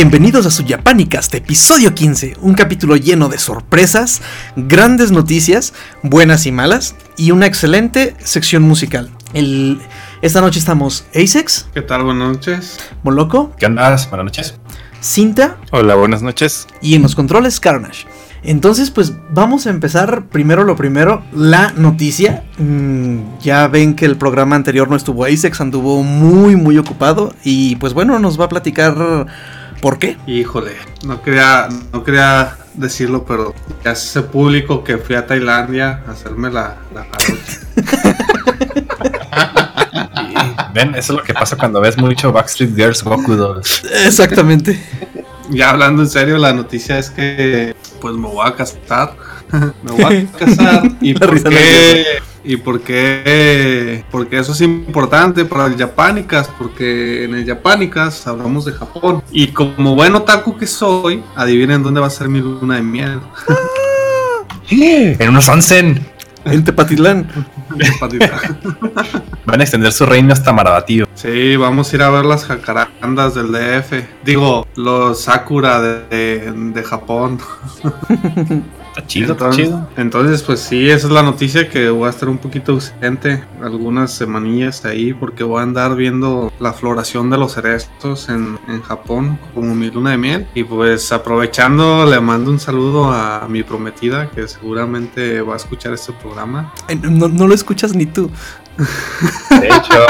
Bienvenidos a su Japanicast, episodio 15, un capítulo lleno de sorpresas, grandes noticias, buenas y malas, y una excelente sección musical. El, esta noche estamos Asex, ¿Qué tal? Buenas noches. Moloco, ¿Qué onda? Buenas noches. Cinta Hola, buenas noches. y en los controles Carnage. Entonces, pues vamos a empezar primero lo primero, la noticia. Mm, ya ven que el programa anterior no estuvo Asex, anduvo muy, muy ocupado. Y pues bueno, nos va a platicar por qué. Híjole, no quería, no quería decirlo, pero ya se hace público que fui a Tailandia a hacerme la, la. Ven, eso es lo que pasa cuando ves mucho Backstreet Girls Goku Dolls. Exactamente. Ya hablando en serio, la noticia es que pues me voy a casar. me voy a casar. ¿Y por qué? ¿Y por qué? Porque eso es importante para el Japanicas, porque en el Japanicas hablamos de Japón. Y como buen otaku que soy, adivinen dónde va a ser mi luna de miel. En unos onsen En Tepatitlán. van a extender su reino hasta Marabatío. Sí, vamos a ir a ver las jacarandas del DF. Digo, los sakura de, de- de Japón. Está chido, está chido. entonces, pues sí, esa es la noticia que voy a estar un poquito ausente algunas semanillas ahí porque voy a andar viendo la floración de los cerezos en, en Japón como mi luna de miel. Y pues aprovechando, le mando un saludo a mi prometida que seguramente va a escuchar este programa. No, no lo escuchas ni tú. De hecho,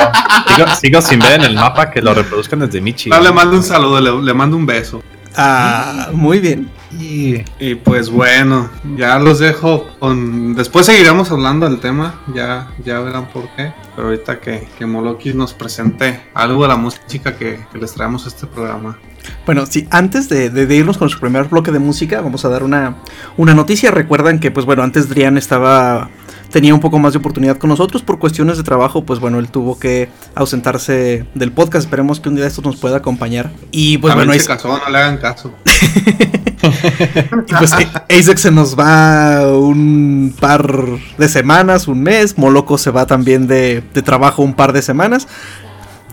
sigo, sigo sin ver en el mapa que lo reproduzcan desde Michi. No, le mando un saludo, le, le mando un beso. Ah, muy bien. Y Y pues bueno, ya los dejo con... Después seguiremos hablando del tema, ya, ya verán por qué. Pero ahorita que, que Moloki nos presente algo de la música que, que les traemos a este programa. Bueno, sí, antes de, de- de irnos con su primer bloque de música, vamos a dar una, una noticia. Recuerdan que, pues bueno, antes Drian estaba. Tenía un poco más de oportunidad con nosotros. Por cuestiones de trabajo, pues bueno, él tuvo que ausentarse del podcast. Esperemos que un día de estos nos pueda acompañar. Y pues También bueno, se casó, no le hagan caso. Y pues Asex se nos va un par de semanas, un mes. Moloco se va también de, de trabajo un par de semanas.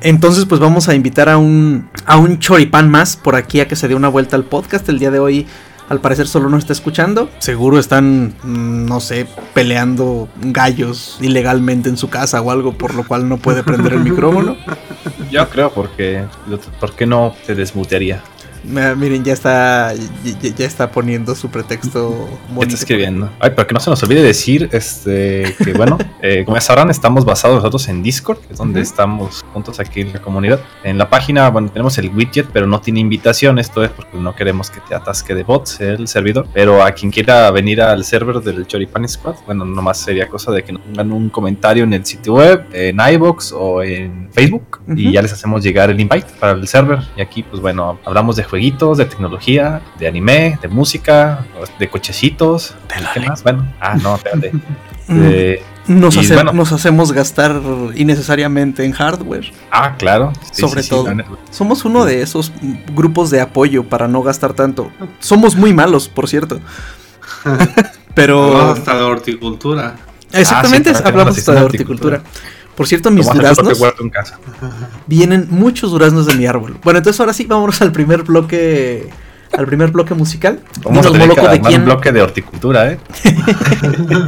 Entonces, pues vamos a invitar a un, a un choripán más por aquí a que se dé una vuelta al podcast. El día de hoy, al parecer, solo no está escuchando. Seguro están, mm, no sé, peleando gallos ilegalmente en su casa o algo, por lo cual no puede prender el micrófono. yo creo porque ¿por qué no te desmutearía? Miren, ya está, ya, ya- ya está poniendo su pretexto. ¿Qué bonito. está escribiendo? Ay, pero que no se nos olvide decir este, que, bueno, eh, como ya sabrán, estamos basados nosotros en Discord, que es donde Ujú. estamos juntos aquí en la comunidad. En la página, bueno, tenemos el widget, pero no tiene invitación. Esto es porque no queremos que te atasque de bots el servidor. Pero a quien quiera venir al server del Choripan Squad, bueno, nomás sería cosa de que nos pongan un comentario en el sitio web, en iBox o en Facebook, y Ujú. ya les hacemos llegar el invite para el server. Y aquí, pues bueno, hablamos de jueguitos, de tecnología, de anime, de música, de cochecitos. ¿Qué más? Bueno, ah, no, espérate. Mm. De- Nos, hace- bueno. nos hacemos gastar innecesariamente en hardware. ah, claro. Sí, Sobre sí, sí, todo. Somos uno de esos grupos de apoyo para no gastar tanto. Somos muy malos, por cierto. Pero Hablamos hasta de horticultura. exactamente Ah, sí, hablamos la hasta de de horticultura. Por cierto, mis a duraznos huerto en casa. vienen muchos duraznos de mi árbol. Bueno, entonces ahora sí vámonos al primer bloque al primer bloque musical. Vamos a Dinos, tener que Moloco, ¿de quién? un bloque de horticultura, ¿eh?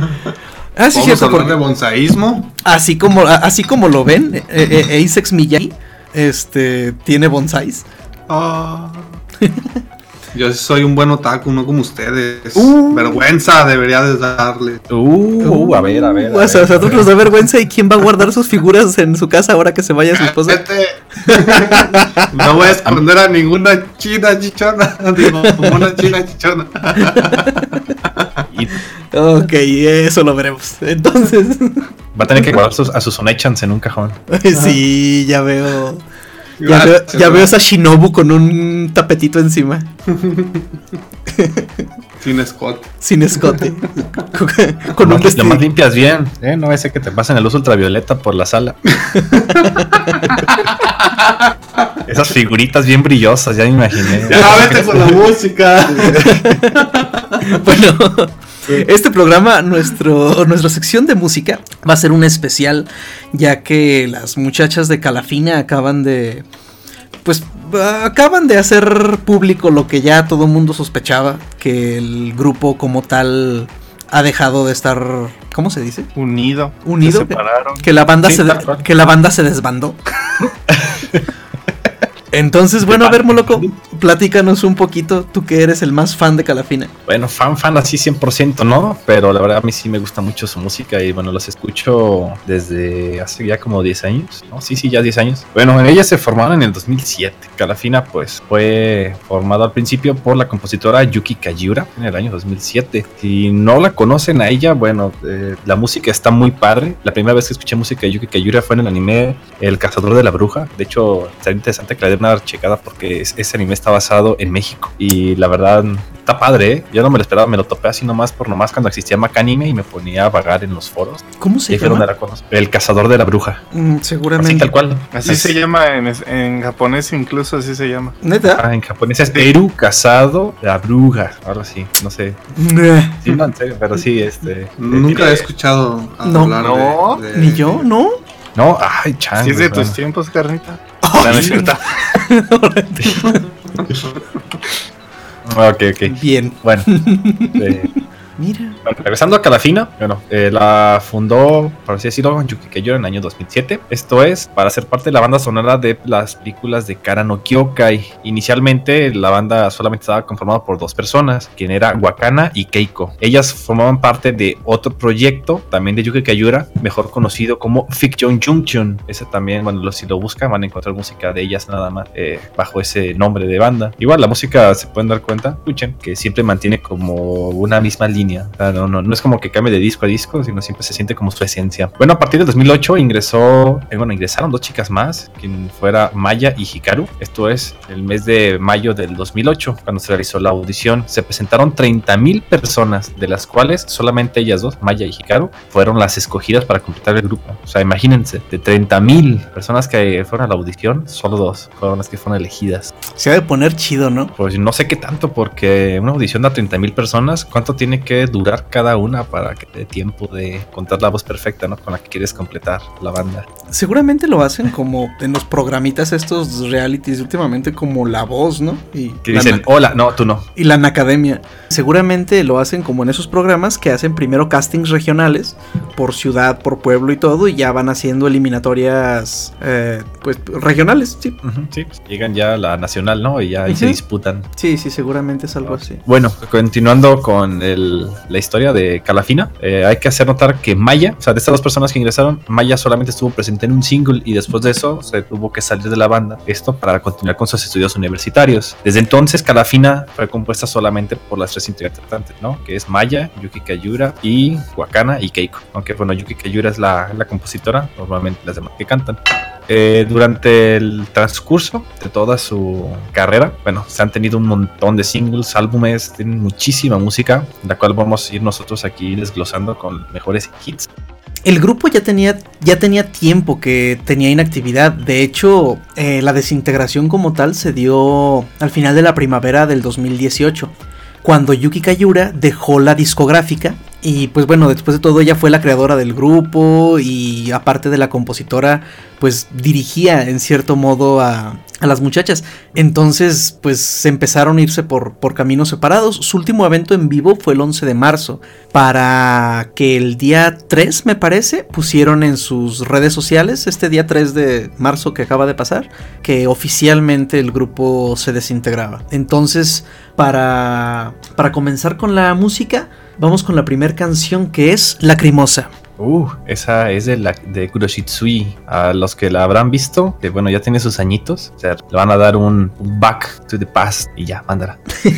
Ah, sí, a cierto, porque de bonsaísmo. así como así como lo ven, eh, eh, Asex Miyagi este tiene bonsais. Ah. Yo soy un buen otaku, no como ustedes. Uh. Vergüenza debería de darle. Uh, a ver, a ver. a O sea, ver, a a nosotros nos da vergüenza y quién va a guardar sus figuras en su casa ahora que se vaya su esposa. No voy a esconder a ninguna china chichona. Digo, como una china chichona. Ok, eso lo veremos. Entonces, va a tener que guardar sus- a sus Onechans en un cajón. sí, ya veo. Ya, veo, ya veo esa Shinobu con un tapetito encima, Sin escote. sin escote, con, un más- lo vestido. más limpias bien, ¿eh? No ese que te pasen la luz ultravioleta por la sala. Esas figuritas bien brillosas, ya me imaginé. Ya vete con la música. Bueno, este programa, nuestro, nuestra sección de música, va a ser un especial, ya que las muchachas de Calafina acaban de pues acaban de hacer público lo que ya todo el mundo sospechaba, que el grupo como tal ha dejado de estar, ¿cómo se dice? Unido. Unido. Se separaron. Que la banda Sí, se que la banda se desbandó. Entonces, bueno, a ver, Moloco, platícanos un poquito, tú que eres el más fan de Calafina. Bueno, fan, fan así 100% no, pero la verdad a mí sí me gusta mucho su música y bueno, los escucho desde hace ya como 10 años, ¿no? Sí, sí, ya 10 años. Bueno, ellas se formaron en el 2007. Calafina pues fue formado al principio por la compositora Yuki Kajiura en el año 2007. Si no la conocen a ella, bueno, eh, la música está muy padre. La primera vez que escuché música de Yuki Kajiura fue en el anime El Cazador de la Bruja. De hecho, está interesante que la una checada porque es- ese anime está basado en México y la verdad está padre, ¿eh? Yo no me lo esperaba, me lo topé así nomás por nomás cuando existía Macanime y me ponía a vagar en los foros. ¿Cómo se llama? la. El Cazador de la Bruja. Mm, Así seguramente. tal cual. Así Es- se llama en, en japonés, incluso así se llama. Neta. Ah, en japonés es Eru Casado la Bruja. Ahora sí, no sé. Sí, no, en serio, pero sí, este. Nunca tiene- he escuchado No. hablar No, de, Ni yo, ¿no? No, ay, chango. Si es de tus tiempos, carnita. No, no. Ah, Ok, ok. Bien. Bueno. eh, Mira. Regresando a Calafina, bueno, eh, la fundó, por así decirlo, Yuki Kajiura en el año 2007. Esto es para ser parte de la banda sonora de las películas de Kara no Kyokai. Inicialmente la banda solamente estaba conformada por dos personas, quien era Wakana y Keiko. Ellas formaban parte de otro proyecto, también de Yuki Kajiura, mejor conocido como Fiction Junction. Ese también, bueno, si lo buscan van a encontrar música de ellas nada más eh, bajo ese nombre de banda. Igual la música se pueden dar cuenta, escuchen, que siempre mantiene como una misma línea. O sea, no, no, no es como que cambie de disco a disco, sino siempre se siente como su esencia. Bueno, a partir del 2008 ingresó, eh, bueno, ingresaron dos chicas más, quien fuera Maya y Hikaru. Esto es el mes de mayo del 2008, cuando se realizó la audición. Se presentaron 30.000 personas, de las cuales solamente ellas dos, Maya y Hikaru, fueron las escogidas para completar el grupo. O sea, imagínense, de 30.000 personas que fueron a la audición, solo dos fueron las que fueron elegidas. Se ha de poner chido, ¿no? Pues no sé qué tanto, porque una audición de 30.000 personas, ¿cuánto tiene que durar cada una para que te dé tiempo de contar la voz perfecta, ¿no? Con la que quieres completar la banda. Seguramente lo hacen como en los programitas estos realities últimamente como La Voz, ¿no? Y Que dicen, hola, no, tú no. y la Academia. Seguramente lo hacen como en esos programas que hacen primero castings regionales por ciudad, por pueblo y todo, y ya van haciendo eliminatorias, eh, pues regionales, sí. Sí, pues, llegan ya a la nacional, ¿no? Y ya ahí se disputan. Sí, sí, seguramente es algo así. Bueno, continuando con el- la historia de Calafina, eh, hay que hacer notar que Maya, o sea, de estas dos personas que ingresaron, Maya solamente estuvo presente en un single y después de eso se tuvo que salir de la banda. Esto para continuar con sus estudios universitarios. Desde entonces, Calafina fue compuesta solamente por las tres integrantes, ¿no? Que es Maya, Yuki Kayura y Wakana y Keiko. Aunque, bueno, Yuki Kayura es la, la compositora, normalmente las demás que cantan. Eh, durante el transcurso de toda su carrera, bueno, se han tenido un montón de singles, álbumes, tienen muchísima música, la cual vamos a ir nosotros aquí desglosando con mejores hits. El grupo ya tenía, ya tenía tiempo que tenía inactividad. De hecho, eh, la desintegración como tal se dio al final de la primavera del 2018. Cuando Yuki Kayura dejó la discográfica. Y pues bueno, después de todo ella fue la creadora del grupo y aparte de la compositora, pues dirigía en cierto modo a, a las muchachas. Entonces, pues empezaron a irse por, por caminos separados. Su último evento en vivo fue el 11 de marzo, para que el día 3, me parece, pusieron en sus redes sociales, este día 3 de marzo que acaba de pasar, que oficialmente el grupo se desintegraba. Entonces, para, para comenzar con la música, vamos con la primera canción que es Lacrimosa. Uh, esa es de, la, de Kuroshitsui. A los que la habrán visto, que bueno, ya tiene sus añitos, o sea, le van a dar un, back to the past y ya, mándala.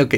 Ok.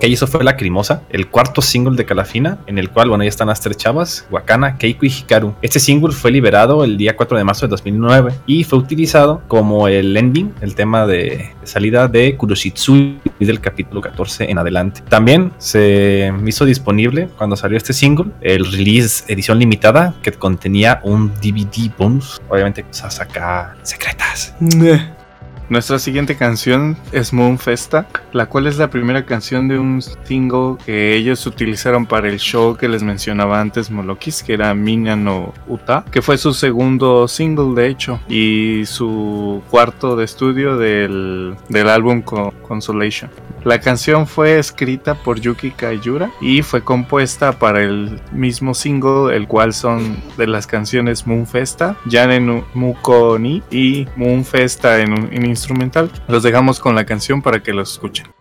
Ok, eso fue Lacrimosa, el cuarto single de Calafina, en el cual, bueno, ya están las tres chavas, Wakana, Keiko y Hikaru. Este single fue liberado el día 4 de marzo de 2009 y fue utilizado como el ending, el tema de salida de Kuroshitsui del capítulo 14 en adelante. También se hizo disponible cuando salió este single, el release edición limitada que contenía un DVD bonus, obviamente cosas acá secretas. Nuestra siguiente canción es Moon Festa, la cual es la primera canción de un single que ellos utilizaron para el show que les mencionaba antes, Molokis, que era Minya no Uta, que fue su segundo single de hecho y su cuarto de estudio del, del álbum Co- Consolation. La canción fue escrita por Yuki Kaiyura y fue compuesta para el mismo single, el cual son de las canciones Moon Festa, Yane no Muko ni y Moon Festa en, en instrumental. Los dejamos con la canción para que los escuchen.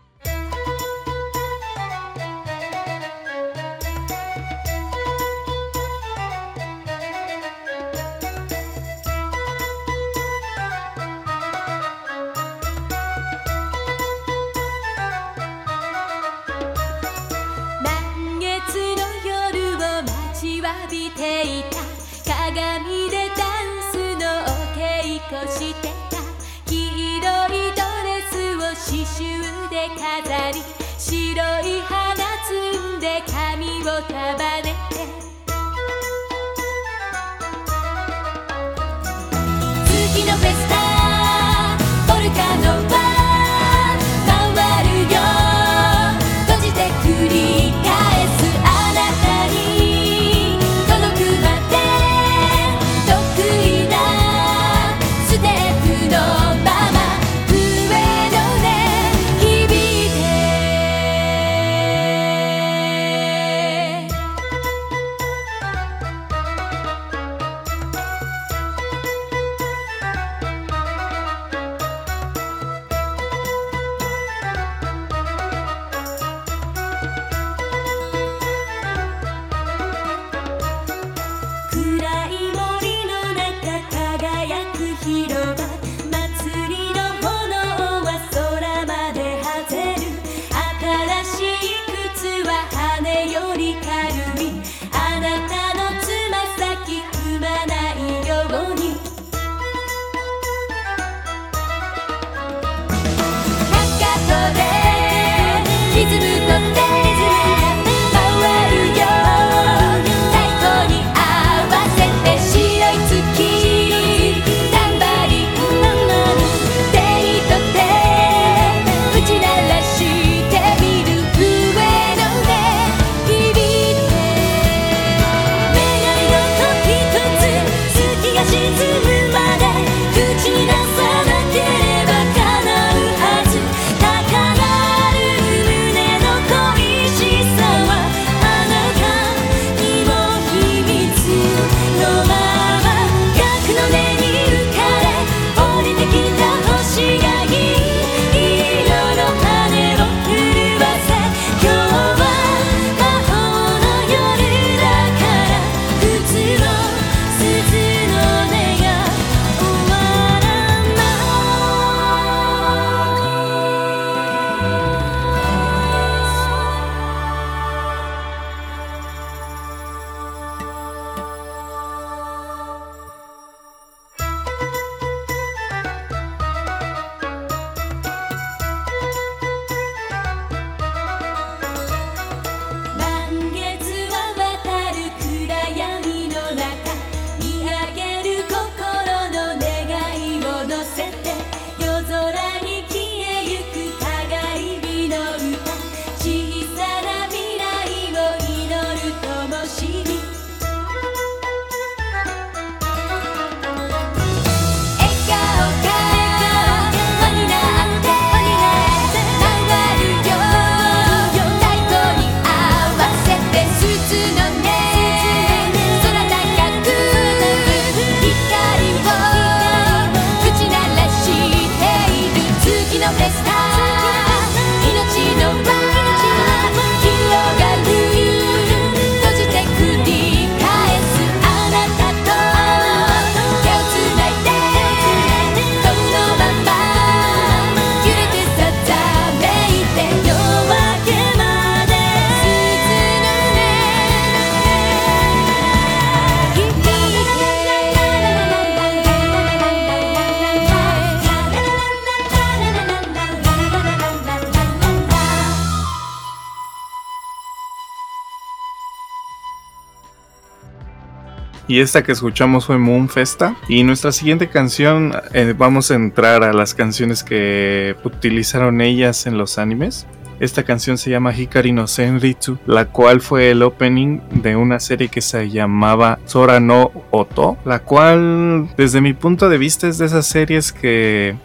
Y esta que escuchamos fue Moon Festa. Y nuestra siguiente canción, eh, vamos a entrar a las canciones que utilizaron ellas en los animes. Esta canción se llama Hikari no Senritsu, la cual fue el opening de una serie que se llamaba Sora no Oto, la cual desde mi punto de vista es de esas series que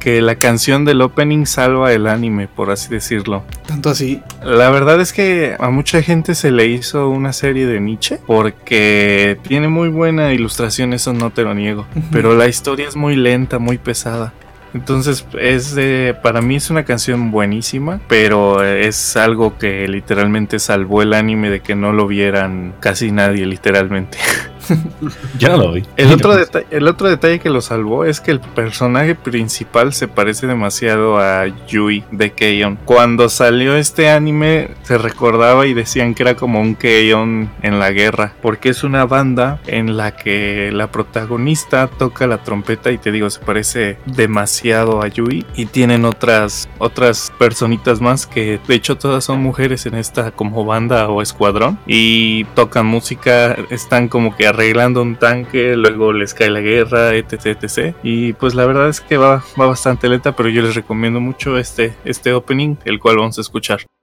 que la canción del opening salva el anime, por así decirlo. Tanto así. La verdad es que a mucha gente se le hizo una serie de Nietzsche porque tiene muy buena ilustración, eso no te lo niego, pero la historia es muy lenta, muy pesada. Entonces es de, para mí es una canción buenísima, pero es algo que literalmente salvó el anime de que no lo vieran casi nadie, literalmente. Yo no lo vi. El otro, deta- el otro detalle que lo salvó es que el personaje principal se parece demasiado a Yui de Keion. Cuando salió este anime se recordaba y decían que era como un Keion en la guerra, porque es una banda en la que la protagonista toca la trompeta y te digo, se parece demasiado a Yui y tienen otras otras personitas más que de hecho todas son mujeres en esta como banda o escuadrón y tocan música, están como que arreglando un tanque, luego les cae la guerra, etc, etc. Y pues la verdad es que va, va bastante lenta, pero yo les recomiendo mucho este, este opening, el cual vamos a escuchar.「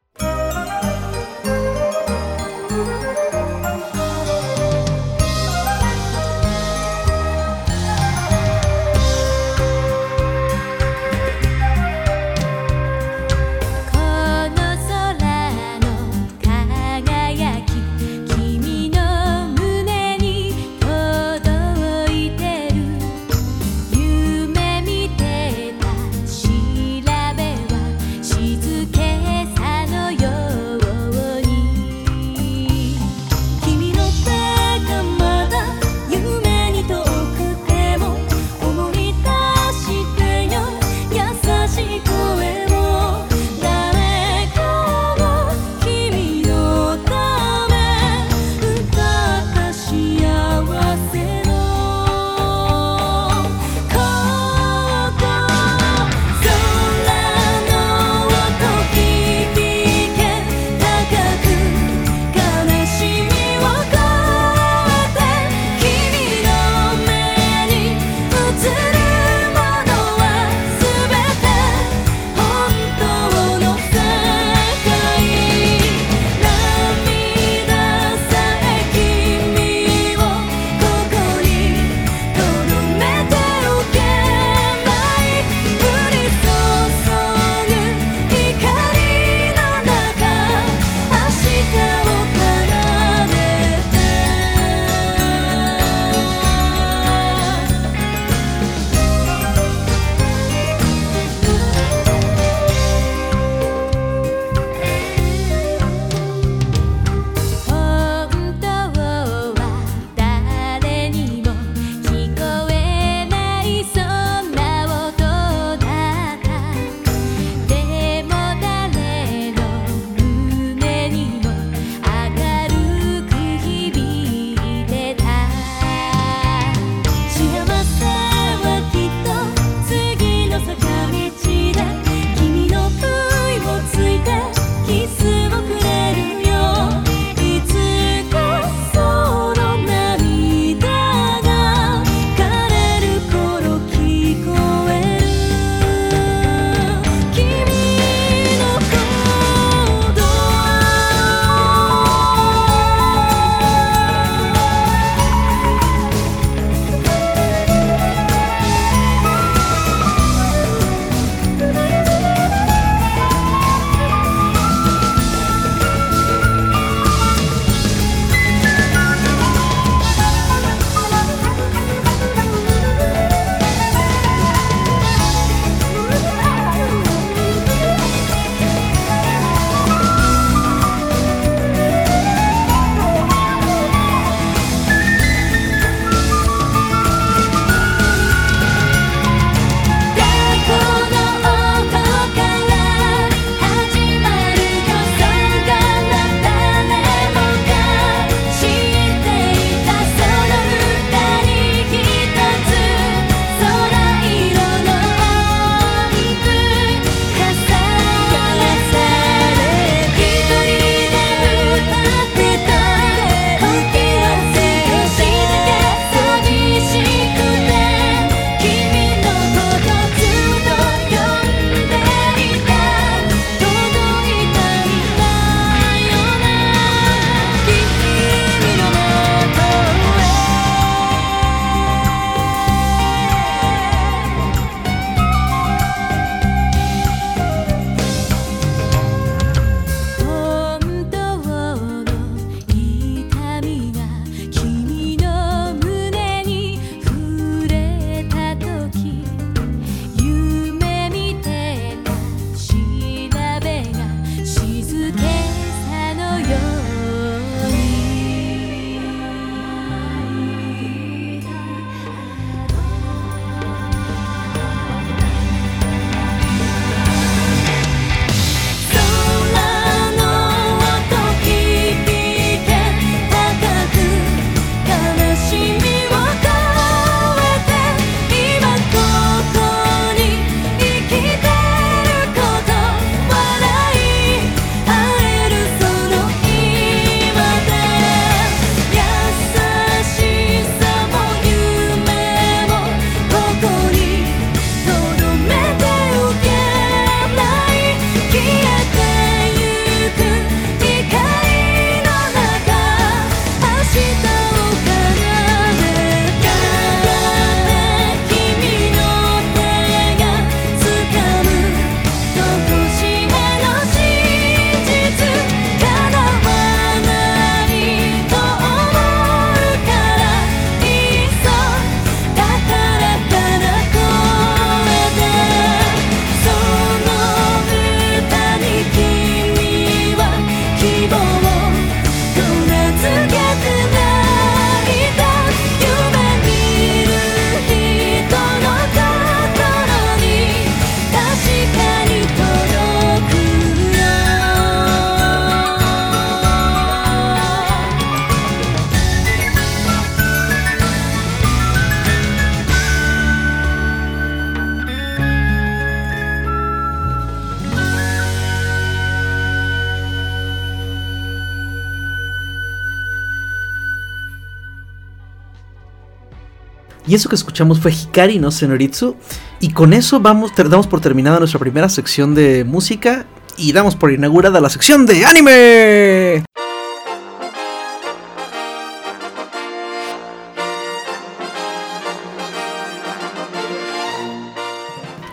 Y eso que escuchamos fue Hikari no Senoritsu. Y con eso vamos, damos por terminada nuestra primera sección de música. Y damos por inaugurada la sección de anime.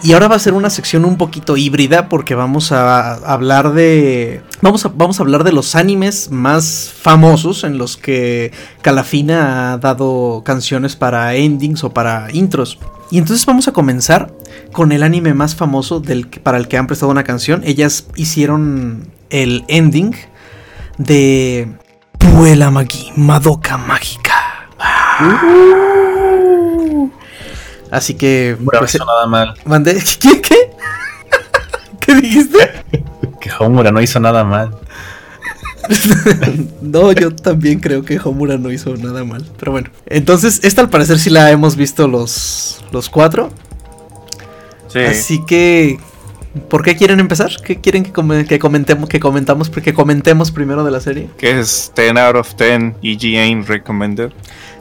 Y ahora va a ser una sección un poquito híbrida porque vamos a hablar de vamos a, vamos a hablar de los animes más famosos en los que Calafina ha dado canciones para endings o para intros. Y entonces vamos a comenzar con el anime más famoso del para el que han prestado una canción. Ellas hicieron el ending de Puela Magi Madoka Mágica. Así que Homura no pues, hizo nada mal. Mandé. ¿Qué? ¿Qué? ¿Qué dijiste? Que Homura no hizo nada mal. no, yo también creo que Homura no hizo nada mal. Pero bueno. Entonces, esta al parecer sí la hemos visto los, los cuatro. Sí. Así que. ¿Por qué quieren empezar? ¿Qué quieren que, come- que comentemos? Que comentamos, que comentemos primero de la serie. Que es 10 out of 10 EGA recommended.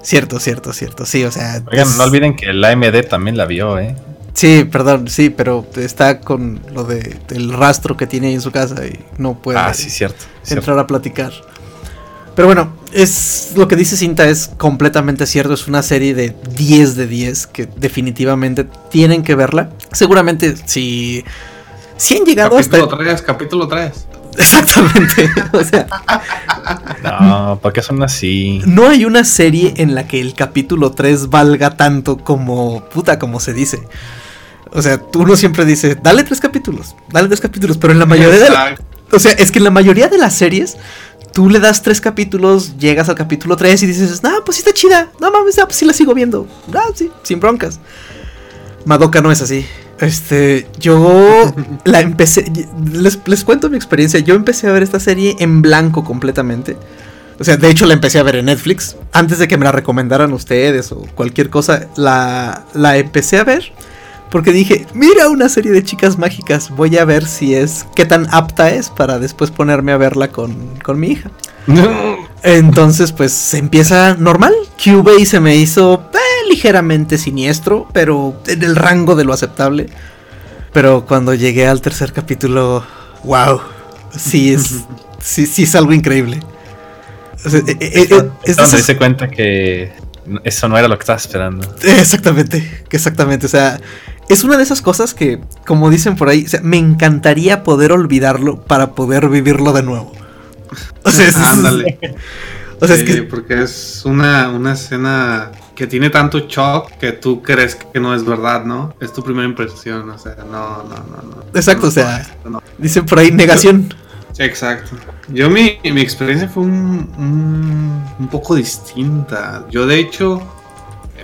Cierto, cierto, cierto. Sí, o sea. Oigan, es- no olviden que la AMD también la vio, ¿eh? Sí, perdón, sí, pero está con lo de el rastro que tiene ahí en su casa y no puede. Ah, sí, cierto. cierto. entrar a platicar. Pero bueno, es lo que dice Cinta es completamente cierto. Es una serie de 10 de 10 que definitivamente tienen que verla. Seguramente si, si han llegado Capítulo hasta... 3, capítulo 3. Exactamente. O sea, No, ¿por qué son así? no hay una serie en la que el capítulo 3 valga tanto como... Puta, como se dice. O sea, uno siempre dice, dale tres capítulos, dale tres capítulos, pero en la mayoría de la. O sea, es que en la mayoría de las series, tú le das tres capítulos, llegas al capítulo 3 y dices, no, pues sí está chida. No mames, ah, pues sí la sigo viendo. Ah, sí, sin broncas. Madoka no es así. Este, yo la empecé. Les, les cuento mi experiencia. Yo empecé a ver esta serie en blanco completamente. O sea, de hecho la empecé a ver en Netflix. Antes de que me la recomendaran ustedes o cualquier cosa, la, la empecé a ver. Porque dije, mira una serie de chicas mágicas. Voy a ver si es. qué tan apta es para después ponerme a verla con, con mi hija. Entonces, pues se empieza normal. QB se me hizo eh, ligeramente siniestro, pero en el rango de lo aceptable. Pero cuando llegué al tercer capítulo, wow, sí es, sí, sí es algo increíble. O sea, eh, eh, es de Es donde se cuenta que eso no era lo que estaba esperando. Exactamente, exactamente. O sea, es una de esas cosas que, como dicen por ahí, o sea, me encantaría poder olvidarlo para poder vivirlo de nuevo. O sea, es, Ándale. o sea, es Sí, que porque es una, una escena que tiene tanto shock que tú crees que no es verdad, ¿no? Es tu primera impresión, o sea, no, no, no. no Exacto, No, o sea- no. dicen por ahí negación. Exacto. Yo mi, mi experiencia fue un, un, un poco distinta. Yo de hecho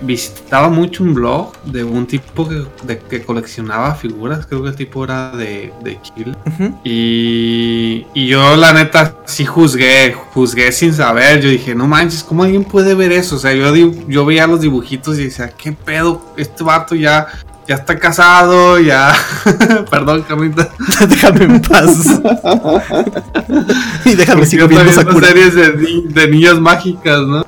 visitaba mucho un blog de un tipo que, de- que coleccionaba figuras. Creo que el tipo era de, de. Ujú. Y, y yo la neta sí juzgué, juzgué sin saber. Yo dije, no manches, ¿cómo alguien puede ver eso? O sea, yo, yo veía los dibujitos y decía, ¿qué pedo? Este vato ya, ya está casado, ya... Perdón, Carlita. déjame en paz. y déjame yo viendo Sakura. series de, de niñas mágicas, ¿no?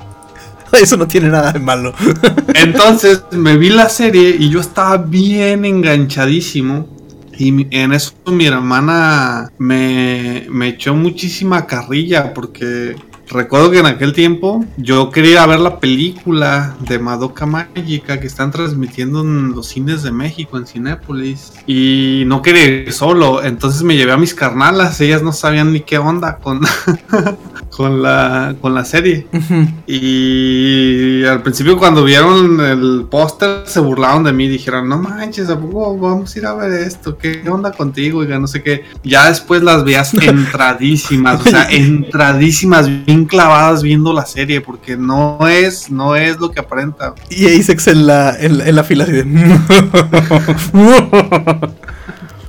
Eso no tiene nada de malo. Entonces me vi la serie y yo estaba bien enganchadísimo. Y en eso mi hermana me, me echó muchísima carrilla porque recuerdo que en aquel tiempo yo quería ir a ver la película de Madoka Mágica que están transmitiendo en los cines de México, en Cinépolis. Y no quería ir solo, entonces me llevé a mis carnalas, ellas no sabían ni qué onda con, con, la, con la serie. Y al principio cuando vieron el póster se burlaron de mí, dijeron, no manches, ¿a poco vamos a ir a ver esto? ¿Qué onda contigo? Oiga, no sé qué. Ya después las veías entradísimas, o sea, entradísimas, bien clavadas viendo la serie, porque no es, no es lo que aparenta. Y Asex en la, en, la- en la fila así de.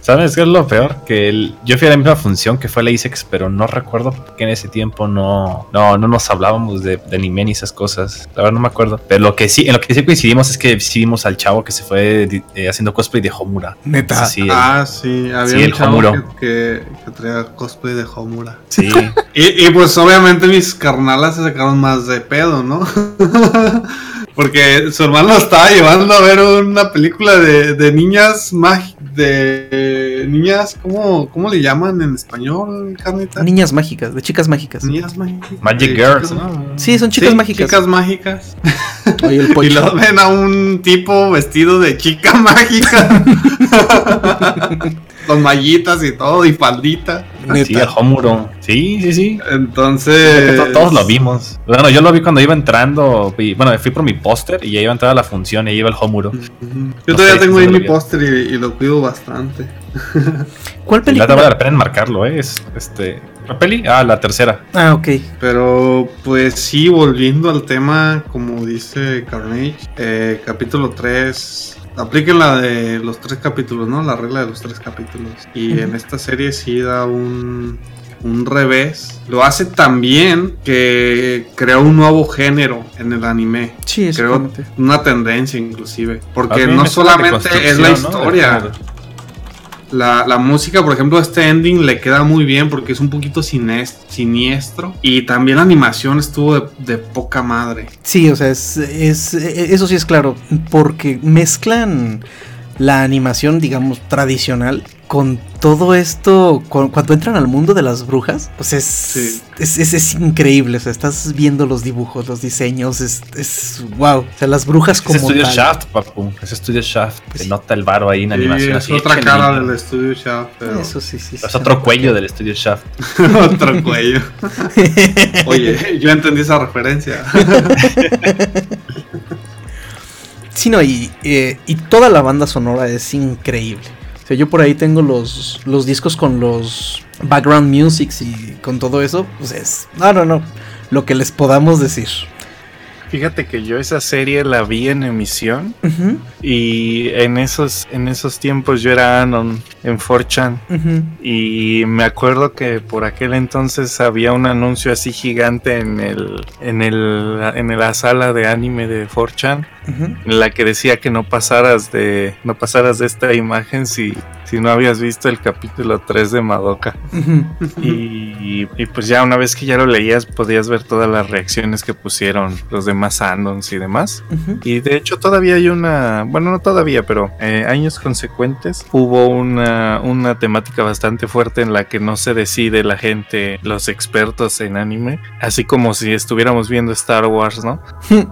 ¿Sabes qué es lo peor? Que el- yo fui a la misma función que fue la ISEX, pero no recuerdo que en ese tiempo no, no, no nos hablábamos de, de anime ni esas cosas. La verdad no me acuerdo. Pero lo que sí, en lo que sí coincidimos es que sí vimos al chavo que se fue eh, haciendo cosplay de Homura. Neta. Sí, sí, Ah, sí, había Sí, un el chavo que, que, que traía cosplay de Homura. sí. Y, y pues obviamente mis carnalas se sacaron más de pedo, ¿no? Porque su hermano lo estaba llevando a ver una película de, de niñas mágicas. De niñas, ¿cómo, ¿cómo le llaman en español, Carnita? Niñas mágicas, de chicas mágicas. Niñas mágicas. Magic De Girls, chicas- ¿no? Sí, son chicas Sí, mágicas. Chicas mágicas. Oye, el Y luego ven a un tipo vestido de chica mágica. Con mallitas y todo, y faldita. Sí, el Homuro. Sí, sí, sí. Entonces. To- Todos lo vimos. Bueno, yo lo vi cuando iba entrando. y- bueno, fui por mi póster y ya iba a entrar a la función y ahí iba el Homuro. Yo No todavía sé, tengo ahí mi póster y, y lo cuido bastante. ¿Cuál Y la vale película? la pena enmarcarlo, ¿eh? Es este. ¿La peli? Ah, la tercera. Ah, ok. Pero, pues sí, volviendo al tema, como dice Carnage, eh, capítulo 3. Apliquen la de los tres capítulos, ¿no? La regla de los tres capítulos. Y en esta serie sí da un, un revés. Lo hace tan bien que creó un nuevo género en el anime. Sí, Creo exactamente. una tendencia inclusive. Porque También no es solamente es la ¿no? La, la música, por ejemplo, este ending le queda muy bien porque es un poquito siniestro. Y también la animación estuvo de, de poca madre. Sí, o sea, es, es- eso sí es claro, porque mezclan la animación, digamos, tradicional con todo esto, cu- cuando entran al mundo de las brujas, sea, es, Sí. es, es- es increíble, o sea, estás viendo los dibujos, los diseños, es, es wow, o sea, las brujas Es como estudio tal. Shaft, papu. Es estudio Shaft. Pues Se sí. nota el varo ahí en Sí, animación. es así, otra cara del estudio Shaft, pero Eso sí, sí. sí. Es otro cuello del estudio Shaft. otro cuello. Oye, yo entendí esa referencia. Sí, no, y, eh, y toda la banda sonora es increíble. O sea, yo por ahí tengo los, los discos con los background musics y con todo eso. Pues es. No, no, no. Lo que les podamos decir. Fíjate que yo esa serie la vi en emisión y en esos, en esos tiempos yo era Anon en 4chan ujú. y me acuerdo que por aquel entonces había un anuncio así gigante en el en el en la sala de anime de 4chan Ujú. en la que decía que no pasaras de no pasaras de esta imagen si si no habías visto el capítulo 3 de Madoka y, y pues ya una vez que ya lo leías podías ver todas las reacciones que pusieron los demás andons y demás y de hecho todavía hay una, bueno no todavía, pero eh, años consecuentes hubo una, una temática bastante fuerte en la que no se decide la gente, los expertos en anime, así como si estuviéramos viendo Star Wars, ¿no?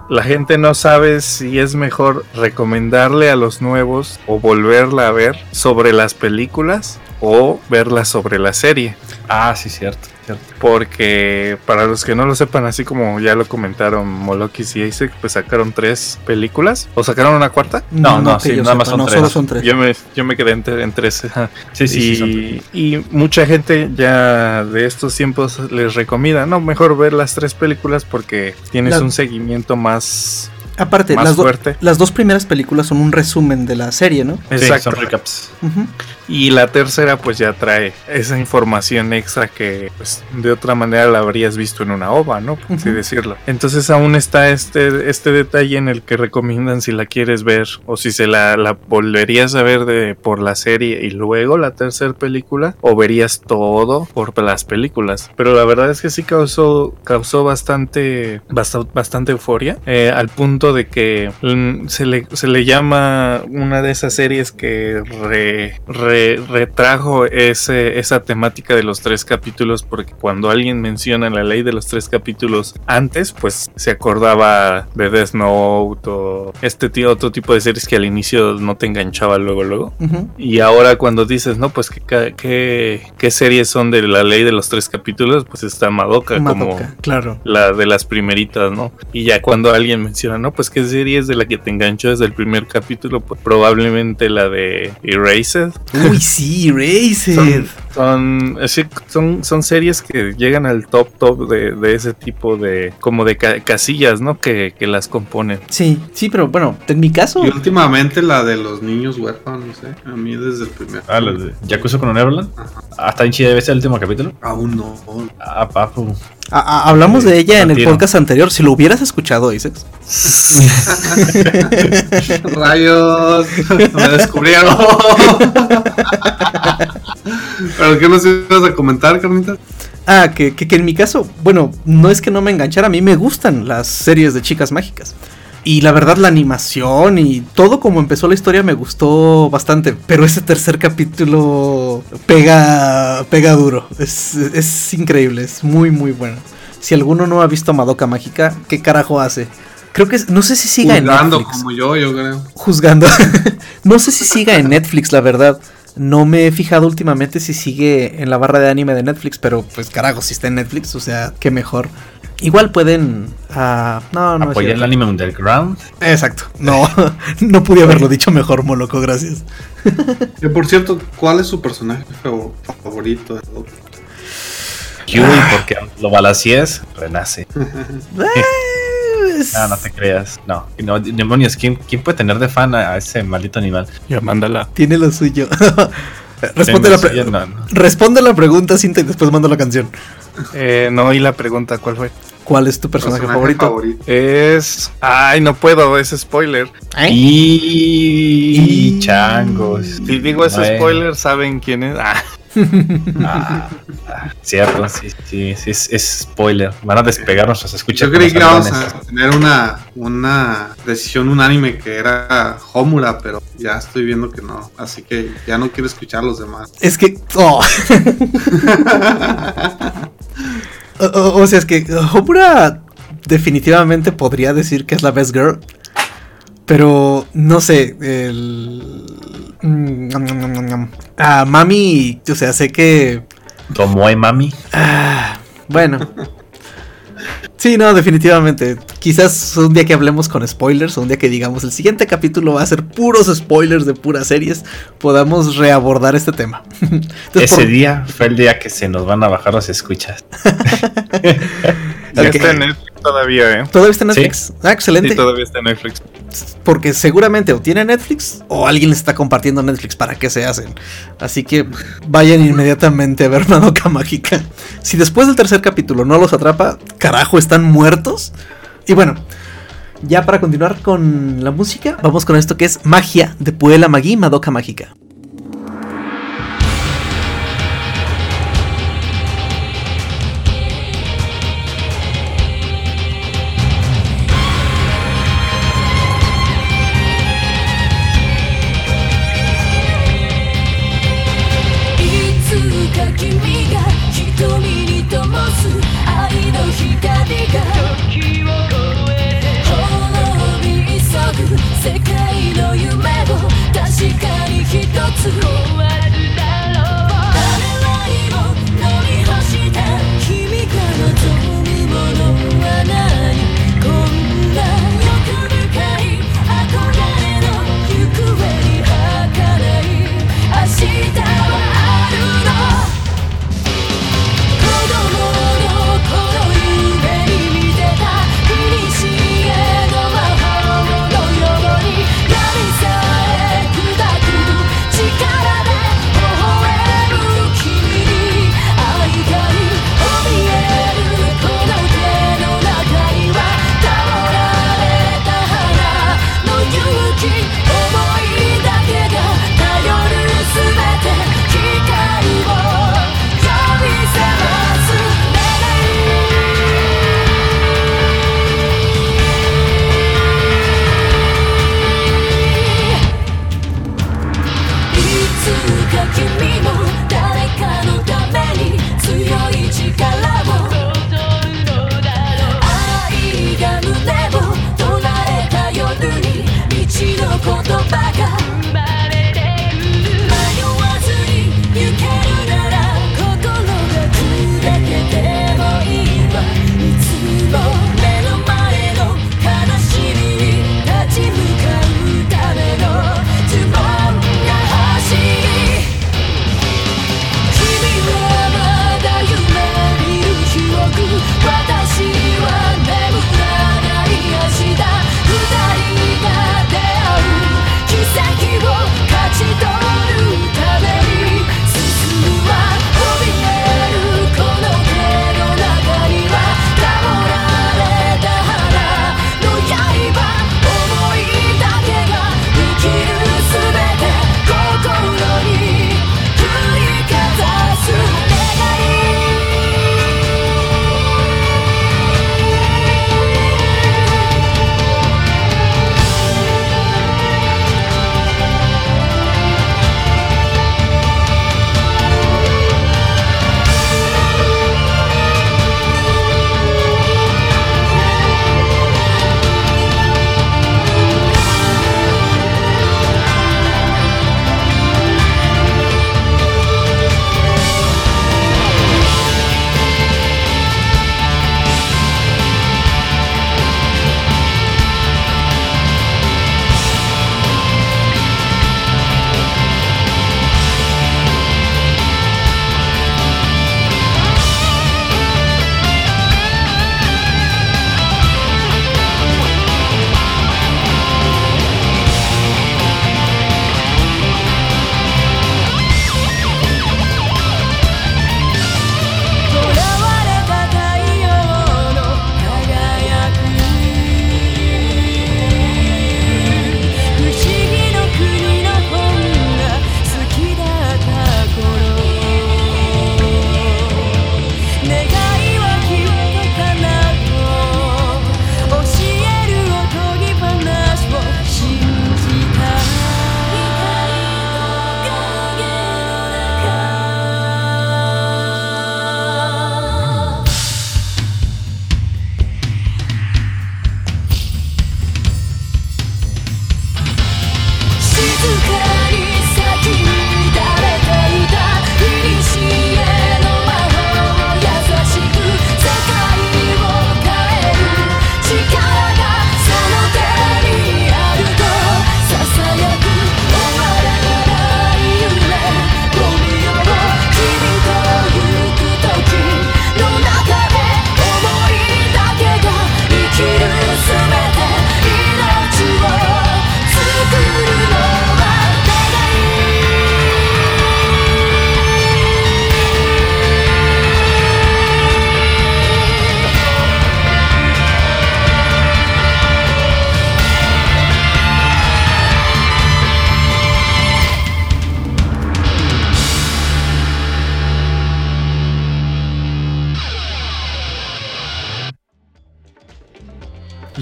La gente no sabe si es mejor recomendarle a los nuevos o volverla a ver sobre las películas o verla sobre la serie. Ah, sí, cierto. Porque para los que no lo sepan, así como ya lo comentaron Molokis y Isaac, pues sacaron tres películas. ¿O sacaron una cuarta? No, no, sí, nada más son no, tres. solo son tres. Yo me, yo me quedé en, en tres. Sí, sí, sí. y, mucha gente ya de estos tiempos les recomienda, no, mejor ver las tres películas porque tienes La- un seguimiento más, Aparte, más las, do- fuerte. las dos primeras películas son un resumen de la serie, ¿no? Sí, Exacto. son recaps. Ujú. Y la tercera pues ya trae esa información extra que pues de otra manera la habrías visto en una ova, ¿no? Por así Ujú. decirlo. Entonces aún está este, este detalle en el que recomiendan si la quieres ver o si se la, la volverías a ver de, por la serie y luego la tercera película o verías todo por las películas. Pero la verdad es que sí causó, causó bastante, basta- bastante euforia eh, al punto de que mm, se, le, se le llama una de esas series que re- re- retrajo ese, esa temática de los tres capítulos porque cuando alguien menciona la ley de los tres capítulos antes pues se acordaba de Death Note o este tío, otro tipo de series que al inicio no te enganchaba luego luego y ahora cuando dices, no, pues qué, qué, qué series son de la ley de los tres capítulos, pues está Madoka, como claro. la de las primeritas, ¿no? Y ya cuando alguien menciona, no, pues qué serie es de la que te enganchó desde el primer capítulo, pues probablemente la de Erased. Uy, sí, Erased. Son, son, así, son, son series que llegan al top top de, de ese tipo de, como de ca- casillas, ¿no? Que, que las componen. Sí, sí, pero bueno, en mi caso, Y últimamente la de los niños huérfanos, ¿eh? A mí desde el primer. Ah, los de Yakuza con Neverland. Ajá. Hasta en chida debe ser el último capítulo. Aún no. Ah, papu. A- a- hablamos de ella en el podcast anterior. Si lo hubieras escuchado, Isaac. Rayos, me descubrieron. ¿Pero qué nos ibas a comentar, Carnita? Ah, que, que, que en mi caso, bueno, no es que no me enganchara, a mí me gustan las series de chicas mágicas. Y la verdad, la animación y todo como empezó la historia me gustó bastante. Pero ese tercer capítulo pega, pega duro. Es, es increíble, es muy, muy bueno. Si alguno no ha visto Madoka Mágica, ¿qué carajo hace? Creo que no sé si siga en Juzgando Netflix. como yo, yo creo. Juzgando. no sé si siga en Netflix, la verdad. No me he fijado últimamente si sigue en la barra de anime de Netflix, pero pues carajo, si está en Netflix, o sea, qué mejor. Igual pueden... ah, no, no. es Apoyar el anime underground. Exacto. No, no pude haberlo dicho mejor, Moloco, gracias. Que por cierto, ¿cuál es su personaje fav- favorito? de todo? Yui, porque lo balacies, renace. Eh, es- No, no te creas. No, no demonios, ¿quién, quién puede tener de fan a, a ese maldito animal? Ya mándala. Tiene lo suyo. Responde la, no, no. responde la pregunta, Cinta, y después mando la canción. Eh, no, y la pregunta, ¿cuál fue? ¿Cuál es tu personaje, favorito? Es. Ay, no puedo, es spoiler. ¿Eh? Y... Y- changos. Si digo ese Bueno. spoiler, ¿saben quién es? Ah, Ah, cierto, sí, sí, sí, es, es spoiler. Van a despegar nuestros escuchas. Yo creí que íbamos a tener una, una decisión unánime que era Homura, pero ya estoy viendo que no. Así que ya no quiero escuchar a los demás. Es que. oh. o, o- o sea, es que Homura definitivamente podría decir que es la best girl. Pero no sé, el. Mm. Ah, mami, o sea, sé que. Tomoe Mami. Ah, bueno. Sí, no, definitivamente. Quizás un día que hablemos con spoilers, o un día que digamos el siguiente capítulo va a ser puros spoilers de puras series, podamos reabordar este tema. Entonces, Ese por- día fue el día que se nos van a bajar los escuchas. ya está en Netflix todavía, ¿eh? ¿Todavía está en Netflix? Ah, excelente. Sí, todavía está en Netflix. Porque seguramente o tiene Netflix o alguien les está compartiendo Netflix para que se hacen. Así que vayan inmediatamente a ver Madoka Mágica. Si después del tercer capítulo no los atrapa, carajo, están muertos. Y bueno, ya para continuar con la música, vamos con esto que es Magia de Puela Magi Madoka Mágica.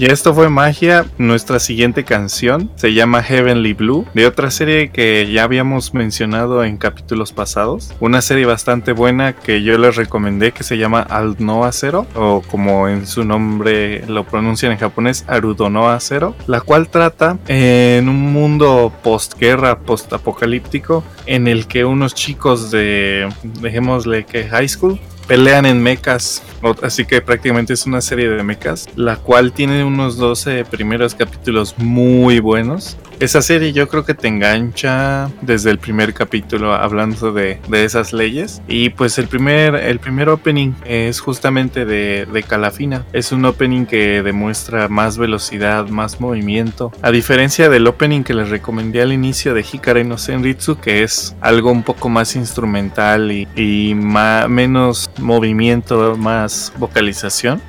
Y esto fue magia. Nuestra siguiente canción se llama Heavenly Blue, de otra serie que ya habíamos mencionado en capítulos pasados. Una serie bastante buena que yo les recomendé que se llama Alnoa Zero, o como en su nombre lo pronuncian en japonés, Arudonoa Zero, la cual trata en un mundo postguerra, postapocalíptico, en el que unos chicos de, dejémosle que high school, pelean en mechas, así que prácticamente es una serie de mechas, la cual tiene unos 12 primeros capítulos muy buenos. Esa serie yo creo que te engancha desde el primer capítulo hablando de, de esas leyes. Y pues el primer, el primer opening es justamente de, de Calafina. Es un opening que demuestra más velocidad, más movimiento. A diferencia del opening que les recomendé al inicio de Hikare no Senritsu, que es algo un poco más instrumental y, y ma- menos movimiento, más vocalización.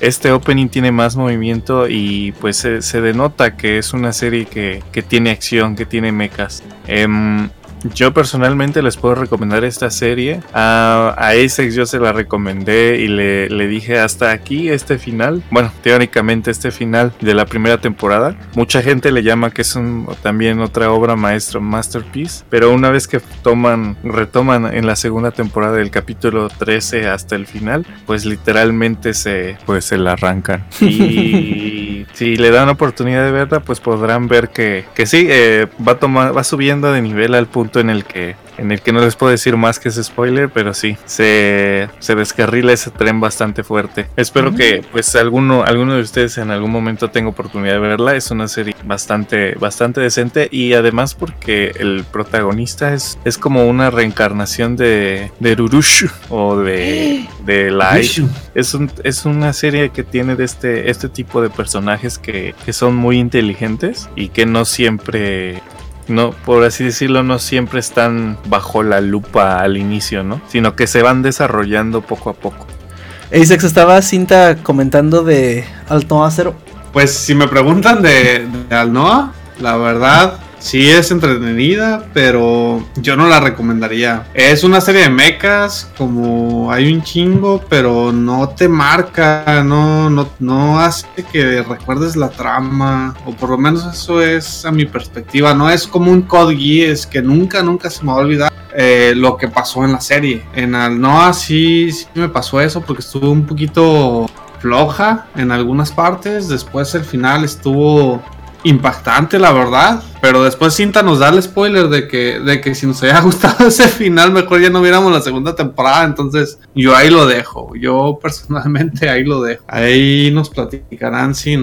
Este opening tiene más movimiento y pues se, denota que es una serie que, que tiene acción, que tiene mechas. Em, yo personalmente les puedo recomendar esta serie. A, a Asex yo se la recomendé y le, le dije hasta aquí este final. Bueno, teóricamente este final de la primera temporada. Mucha gente le llama que es un- también otra obra maestra, masterpiece. Pero una vez que toman, retoman en la segunda temporada del capítulo 13 hasta el final, pues literalmente se, pues se la arrancan. Y si le dan oportunidad de verla, pues podrán ver que, que sí, eh, va, tomar, va subiendo de nivel al punto en el que en el que no les puedo decir más que ese spoiler, pero sí, se, se descarrila ese tren bastante fuerte. Espero que pues alguno, alguno de ustedes en algún momento tenga oportunidad de verla. Es una serie bastante, bastante decente y además porque el protagonista es, es como una reencarnación de, de Rurush o de, de Light. Es, un- es una serie que tiene de este, este tipo de personajes que, que son muy inteligentes y que no siempre, no, por así decirlo, no siempre están bajo la lupa al inicio, ¿no? Sino que se van desarrollando poco a poco. Asex estaba cinta comentando de Alto Acero. Pues si me preguntan de, de Alnoa, la verdad sí es entretenida, pero yo no la recomendaría. Es una serie de mechas, como hay un chingo, pero no te marca, no, no, no hace que recuerdes la trama, o por lo menos eso es a mi perspectiva. No es como un Code Geass que nunca, nunca se me va a olvidar. eh, lo que pasó en la serie. En Alnoa sí, sí me pasó eso porque estuve un poquito floja en algunas partes. Después el final estuvo impactante, la verdad. Pero después Cinta nos da el spoiler de que, de que si nos había gustado ese final, mejor ya no viéramos la segunda temporada. Entonces, yo ahí lo dejo. Yo personalmente ahí lo dejo. Ahí nos platicarán si,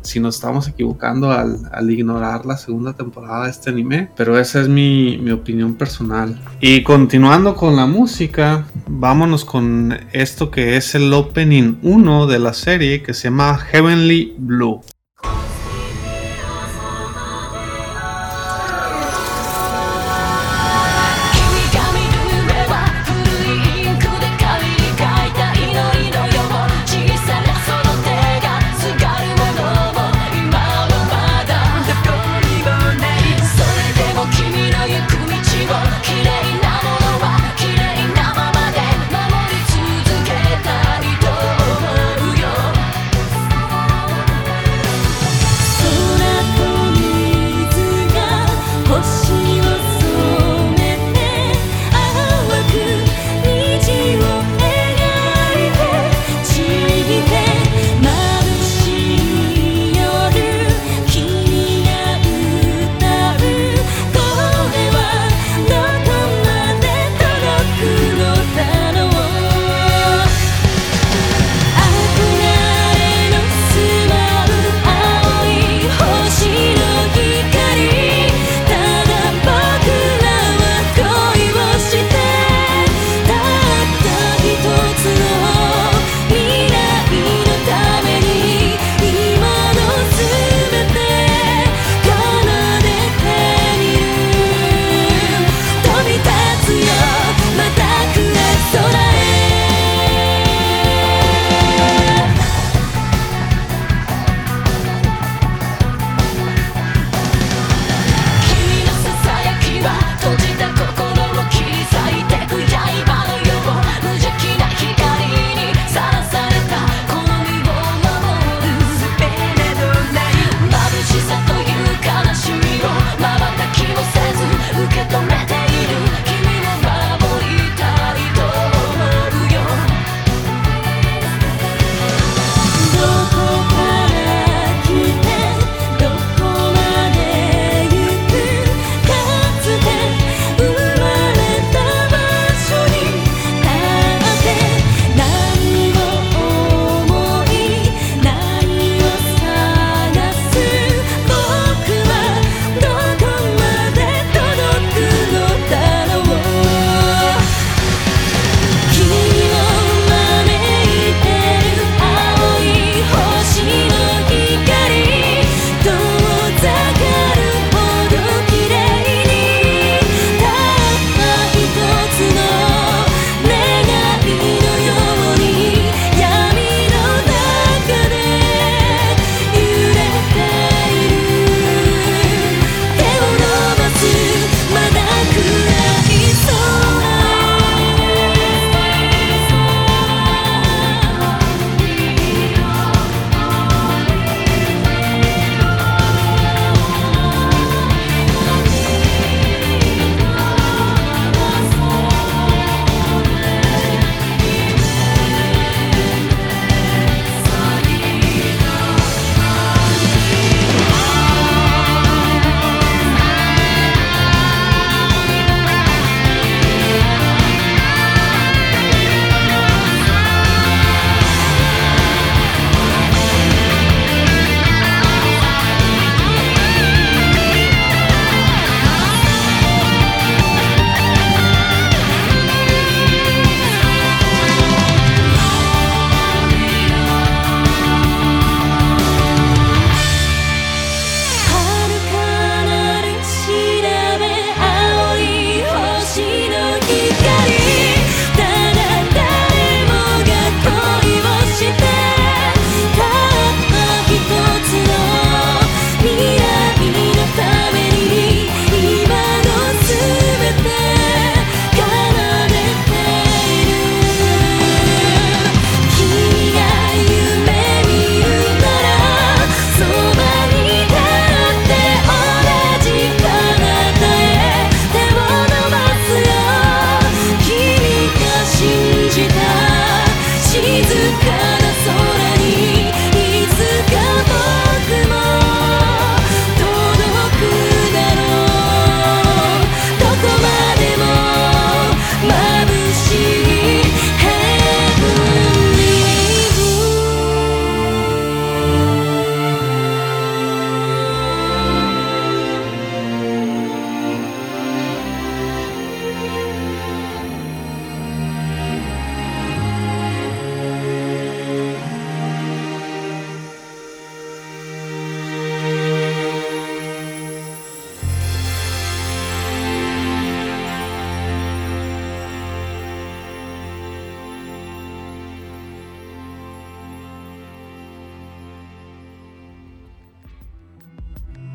si nos estamos equivocando al, al ignorar la segunda temporada de este anime. Pero esa es mi, mi opinión personal. Y continuando con la música, vámonos con esto que es el opening 1 de la serie que se llama Heavenly Blue.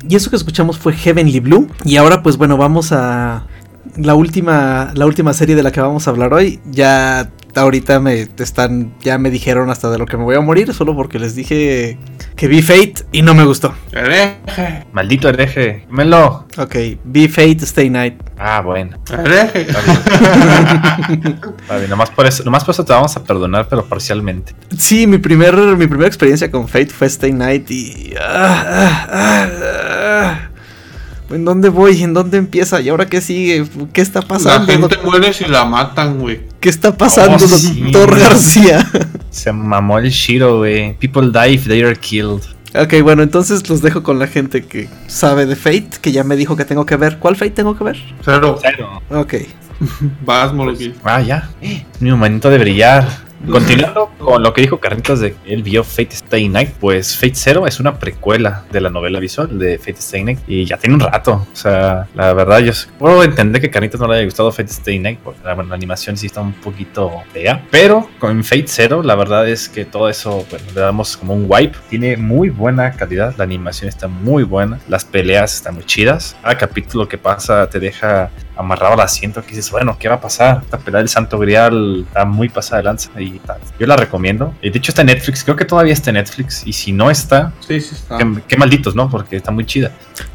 Y eso que escuchamos fue Heavenly Blue. Y ahora pues bueno, vamos a la última, la última serie de la que vamos a hablar hoy. Ya ahorita me están, ya me dijeron hasta de lo que me voy a morir, solo porque les dije que vi Fate y no me gustó. Hereje, Maldito hereje. Dímelo. Ok, vi Fate Stay Night. Ah, bueno. hereje. Bien, Nomás por eso, nomás por eso te vamos a perdonar, pero parcialmente. Sí, mi primer, mi primera experiencia con Fate fue Stay Night y... ah, ah, ah. ¿En dónde voy? ¿En dónde empieza? ¿Y ahora qué sigue? ¿Qué está La pasando? gente muere si la matan, güey. ¿Qué está pasando, Oh, doctor. García? Se mamó el Shiro, güey. People die if they are killed. ok, bueno, entonces los dejo con la gente que sabe de Fate, que ya me dijo que tengo que ver. ¿Cuál Fate tengo que ver? Cero. Cero. Ok. Vas, Moloki. Ah, ya. Mi momento de brillar. Continuando con lo que dijo Carlitos de él vio Fate Stay Night, pues Fate Zero es una precuela de la novela visual de Fate Stay Night y ya tiene un rato. O sea, la verdad, yo puedo entender que Carlitos no le haya gustado Fate Stay Night porque la animación sí está un poquito fea, pero con Fate Zero, la verdad es que todo eso, bueno, le damos como un wipe. Tiene muy buena calidad, la animación está muy buena, las peleas están muy chidas. Cada capítulo que pasa te deja amarrado al asiento que dices, bueno, ¿qué va a pasar? Esta pelea del Santo Grial está muy pasada de lanza y tal. Yo la recomiendo. Y de hecho está en Netflix, creo que todavía está en Netflix. Y si no está, Sí, sí está. qué, qué malditos, ¿no? Porque está muy chida.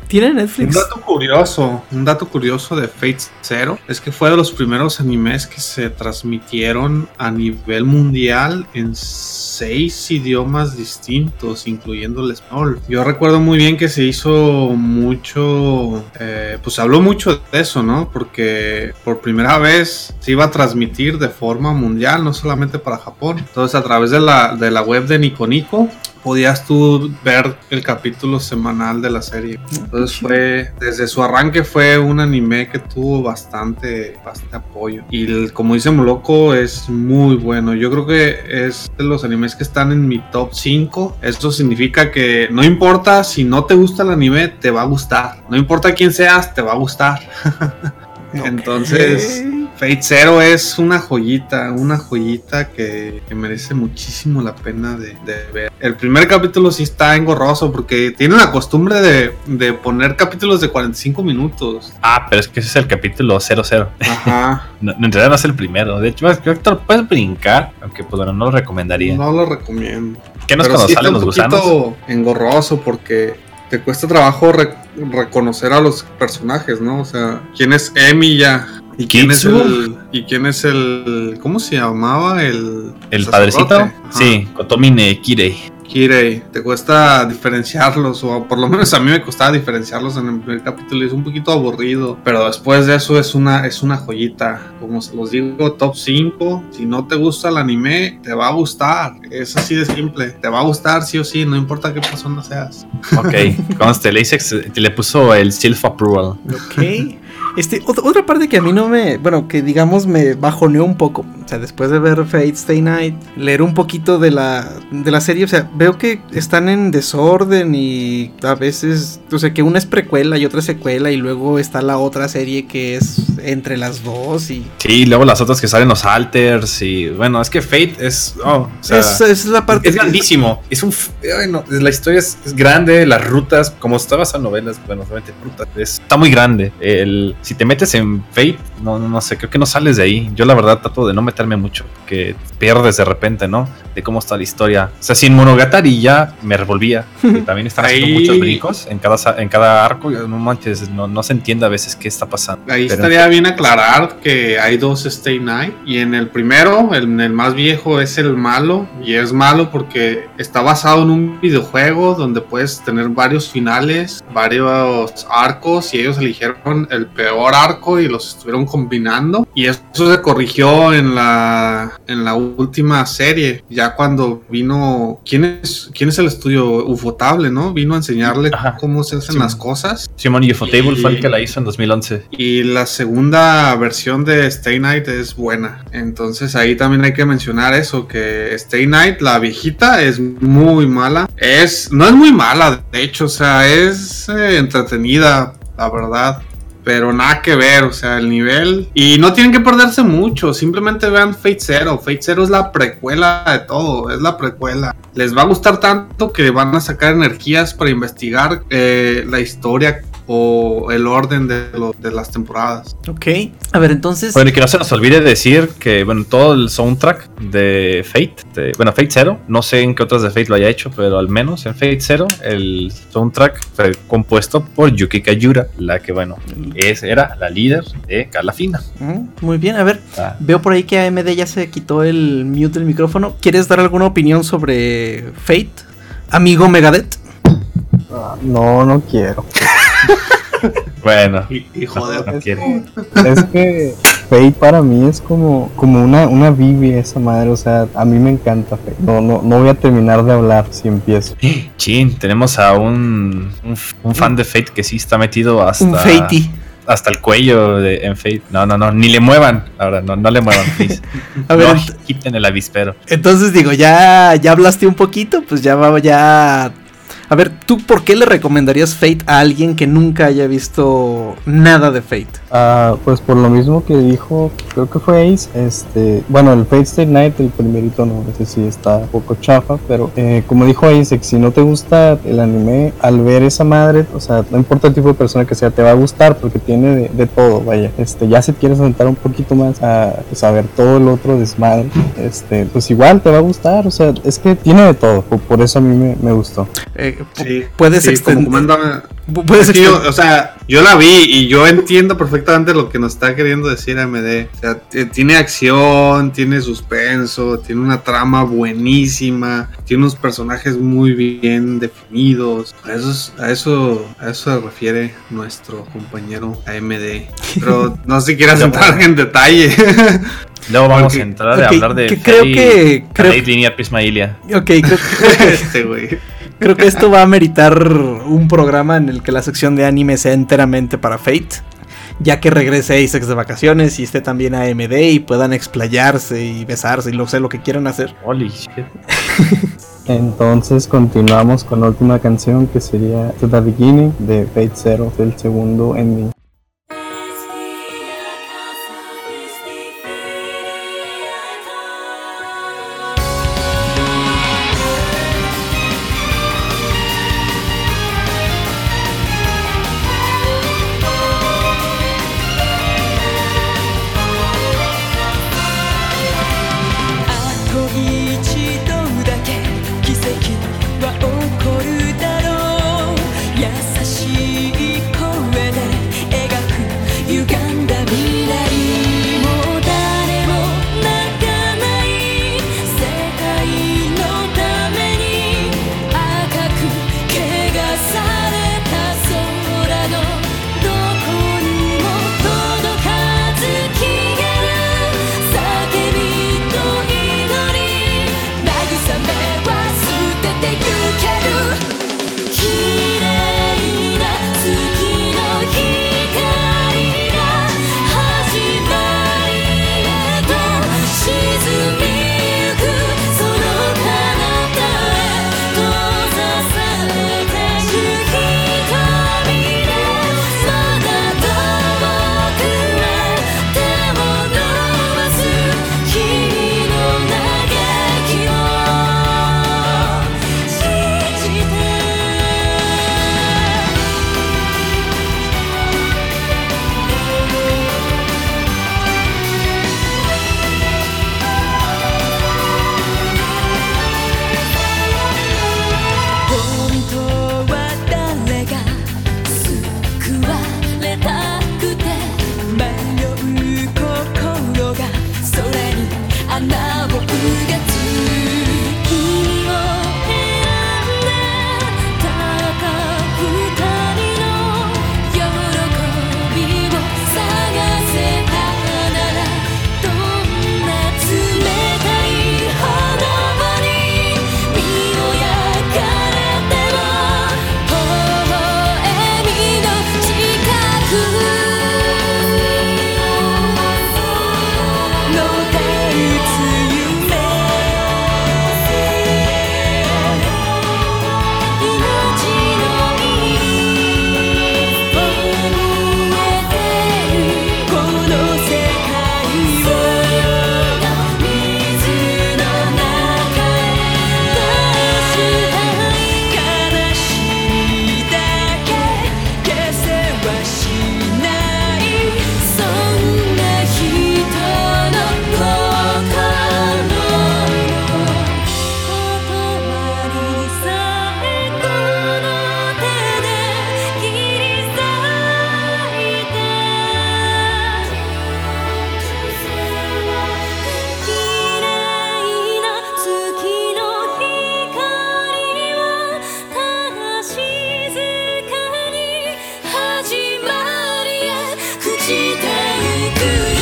¿Tiene Un Netflix? dato curioso, un dato curioso de Fate Zero es que fue de los primeros animes que se transmitieron a nivel mundial en seis idiomas distintos, incluyendo el español. Yo recuerdo muy bien que se hizo mucho, eh, pues se habló mucho de eso, ¿no? Porque por primera vez se iba a transmitir de forma mundial, no solamente para Japón. Entonces a través de la, de la web de Nico Nico podías tú ver el capítulo semanal de la serie. Entonces fue, desde su arranque fue un anime que tuvo bastante, bastante apoyo. Y como dice Moloco, es muy bueno. Yo creo que es de los animes que están en mi top 5. Esto significa que no importa si no te gusta el anime, te va a gustar. No importa quién seas, te va a gustar. Entonces, Fate Zero es una joyita, una joyita que, que merece muchísimo la pena de, de ver. El primer capítulo sí está engorroso porque tiene la costumbre de, de poner capítulos de 45 minutos. Ah, pero es que ese es el capítulo 00. Ajá. No, en realidad no es el primero. De hecho, creo que te lo puedes brincar, aunque pues bueno, no lo recomendaría. No lo recomiendo. ¿Qué no es Pero cuando sí salen está los un gusanos? engorroso porque te cuesta trabajo re- reconocer a los personajes, ¿no? O sea, quién es Emi ya. ¿Y quién es el. ¿Y quién es el. ¿Cómo se llamaba? El. ¿El sacerdote? padrecito? Ajá. Sí, Kotomine Kirei. Kirei, te cuesta diferenciarlos, o por lo menos a mí me costaba diferenciarlos en el primer capítulo y es un poquito aburrido, pero después de eso es una, es una joyita, como se los digo, top 5, si no te gusta el anime, te va a gustar, es así de simple, te va a gustar sí o sí, no importa qué persona seas. Ok, conste, le, hice- le puso el self approval. Ok. Este, ot- otra parte que a mí no me, bueno, que digamos me bajoneó un poco, o sea, después de ver Fate Stay Night, leer un poquito de la, de la serie, o sea, veo que están en desorden y a veces, o sea, que una es precuela y otra es secuela y luego está la otra serie que es entre las dos y... Sí, luego las otras que salen los alters y bueno, es que Fate es... oh, o sea, es, es la parte... es grandísimo. Es un... ay, no, la historia es, es grande, las rutas, como estabas en novelas, bueno, solamente rutas, es- está muy grande. El, si te metes en Fate, no, no, sé, creo que no sales de ahí. Yo la verdad trato de no meterme mucho, porque pierdes de repente, ¿no? De cómo está la historia. O sea, si en Monogatari ya me revolvía, que también están haciendo Ahí- muchos brincos en cada, en cada arco, no manches, no, no se entiende a veces qué está pasando. Ahí Pero- estaría bien aclarar que hay dos Stay Night y en el primero, el, el más viejo es el malo y es malo porque está basado en un videojuego donde puedes tener varios finales, varios arcos y ellos eligieron el peor arco y los estuvieron combinando y eso se corrigió en la en la última serie ya cuando vino quién es quién es el estudio Ufotable, ¿no? Vino a enseñarle Ajá. cómo se hacen Sí. las cosas Simon Ufotable fue el que la hizo en 2011. y la segunda versión de Stay Night es buena. Entonces ahí también hay que mencionar eso, que Stay Night, la viejita, es muy mala. Es, no es muy mala, de hecho, o sea, es eh, entretenida, la verdad. Pero nada que ver, o sea, el nivel. Y no tienen que perderse mucho, simplemente vean Fate Zero. Fate Zero es la precuela de todo, es la precuela. Les va a gustar tanto que van a sacar energías para investigar eh, la historia o el orden de, lo- de las temporadas. Ok. A ver, entonces. Bueno, y que no se nos olvide decir que, bueno, todo el soundtrack de Fate, de- bueno, Fate Zero, no sé en qué otras de Fate lo haya hecho, pero al menos en Fate Zero, el soundtrack fue compuesto por Yuki Kayura, la que, bueno, es, era la líder de Calafina. Mm, Muy bien, a ver. Ah, Veo por ahí que AMD ya se quitó el mute del micrófono. ¿Quieres dar alguna opinión sobre Fate? Amigo Megadeth. Ah, No, no quiero. bueno, Y, y joder, no quiere. Es que Fate para mí es como, como una, una Biblia esa madre. O sea, a mí me encanta Fate. No, no, no voy a terminar de hablar si empiezo. Chin, tenemos a un, un, un fan de Fate que sí está metido hasta, Un Fatey. hasta el cuello de, en Fate. No, no, no, ni le muevan. Ahora, no, no le muevan, please. A ver, no, quiten el avispero. entonces digo, ya, ya hablaste un poquito, pues ya va, ya. A ver, ¿tú por qué le recomendarías Fate a alguien que nunca haya visto nada de Fate? Ah, pues por lo mismo que dijo, creo que fue Ace, este, bueno, el Fate Stay Night, el primerito no, ese sí está un poco chafa, pero eh, como dijo Ace, si no te gusta el anime, al ver esa madre, o sea, no importa el tipo de persona que sea, te va a gustar porque tiene de, de todo, vaya, este, ya si quieres aventar un poquito más a pues, a ver todo el otro desmadre, este, pues igual te va a gustar, o sea, es que tiene de todo, por, por eso a mí me, me gustó. Eh, sí, puedes sí, extender- como puedes que yo, o sea, yo la vi y yo entiendo perfectamente lo que nos está queriendo decir AMD. O sea, tiene acción, tiene suspenso, tiene una trama buenísima, tiene unos personajes muy bien definidos. A eso, es- a eso, a eso se refiere nuestro compañero AMD. Pero no sé si quieras entrar en detalle. Luego vamos a entrar a hablar de que creo que- creo- Fate Linear Prisma Ilia. Ok, creo, este güey. Creo que esto va a meritar un programa en el que la sección de anime sea enteramente para Fate. Ya que regrese Asex de vacaciones y esté también AMD y puedan explayarse y besarse y lo sé lo que quieran hacer. Holy shit. Entonces continuamos con la última canción que sería To the Beginning de Fate Zero, el segundo ending.「Thank you.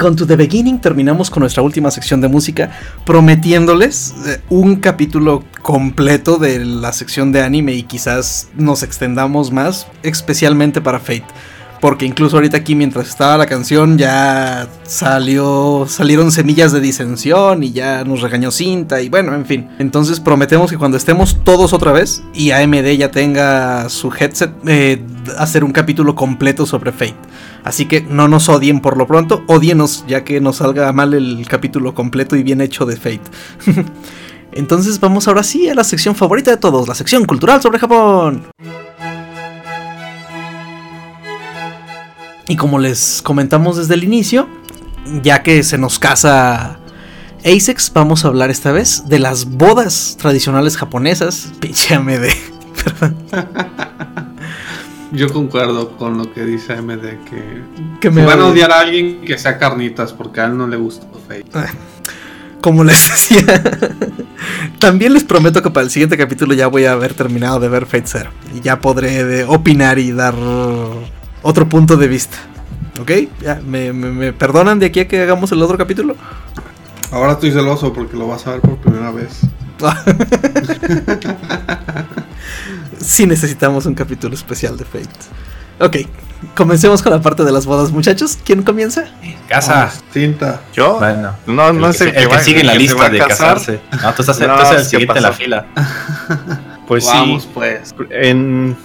Con To The Beginning terminamos con nuestra última sección de música, prometiéndoles eh, un capítulo completo de la sección de anime y quizás nos extendamos más, especialmente para Fate. Porque incluso ahorita aquí mientras estaba la canción ya salió, salieron semillas de disensión y ya nos regañó cinta y bueno, en fin. Entonces prometemos que cuando estemos todos otra vez y AMD ya tenga su headset, eh, hacer un capítulo completo sobre Fate. Así que no nos odien por lo pronto, odienos ya que nos salga mal el capítulo completo y bien hecho de Fate. Entonces vamos ahora sí a la sección favorita de todos, la sección cultural sobre Japón. Y como les comentamos desde el inicio, ya que se nos casa Asex, vamos a hablar esta vez de las bodas tradicionales japonesas. Pinche AMD. Perdón. Yo concuerdo con lo que dice AMD que, Que me van a odiar a alguien que sea carnitas porque a él no le gustó Fate. Como les decía, también les prometo que para el siguiente capítulo ya voy a haber terminado de ver Fate Zero. Y ya podré opinar y dar otro punto de vista. ¿Ok? ¿Ya? ¿Me, me- me perdonan de aquí a que hagamos el otro capítulo? Ahora estoy celoso porque lo vas a ver por primera vez. sí necesitamos un capítulo especial de Fate. Ok, comencemos con la parte de las bodas, muchachos. ¿Quién comienza? Casa. Cinta. ¿Yo? Bueno. No, no el sé que, el que va- sigue en la lista de casar. casarse. No, tú estás, No, tú el ¿qué siguiente en la fila. Pues Vamos sí. pues. En,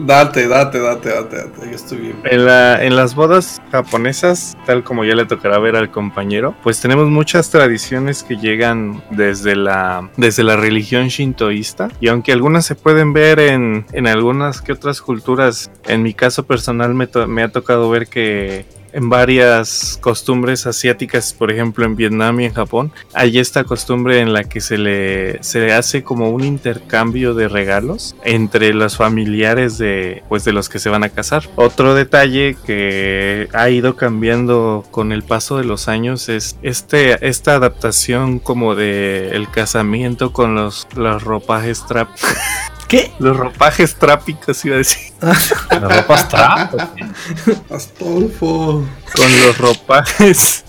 Date, date, date, date, date. Yo estoy bien. en, la- en las bodas japonesas, tal como ya le tocará ver al compañero, pues tenemos muchas tradiciones que llegan desde la, desde la religión shintoísta. Y aunque algunas se pueden ver en, en algunas que otras culturas, en mi caso personal me, to- me ha tocado ver que en varias costumbres asiáticas, por ejemplo en Vietnam y en Japón, hay esta costumbre en la que se le, se hace como un intercambio de regalos entre los familiares de, pues, de los que se van a casar. Otro detalle que ha ido cambiando con el paso de los años es este, esta adaptación como de el casamiento con los, los ropajes trap. ¿Qué? Los ropajes trápicos iba a decir. La ropa trap. Astolfo. con los ropajes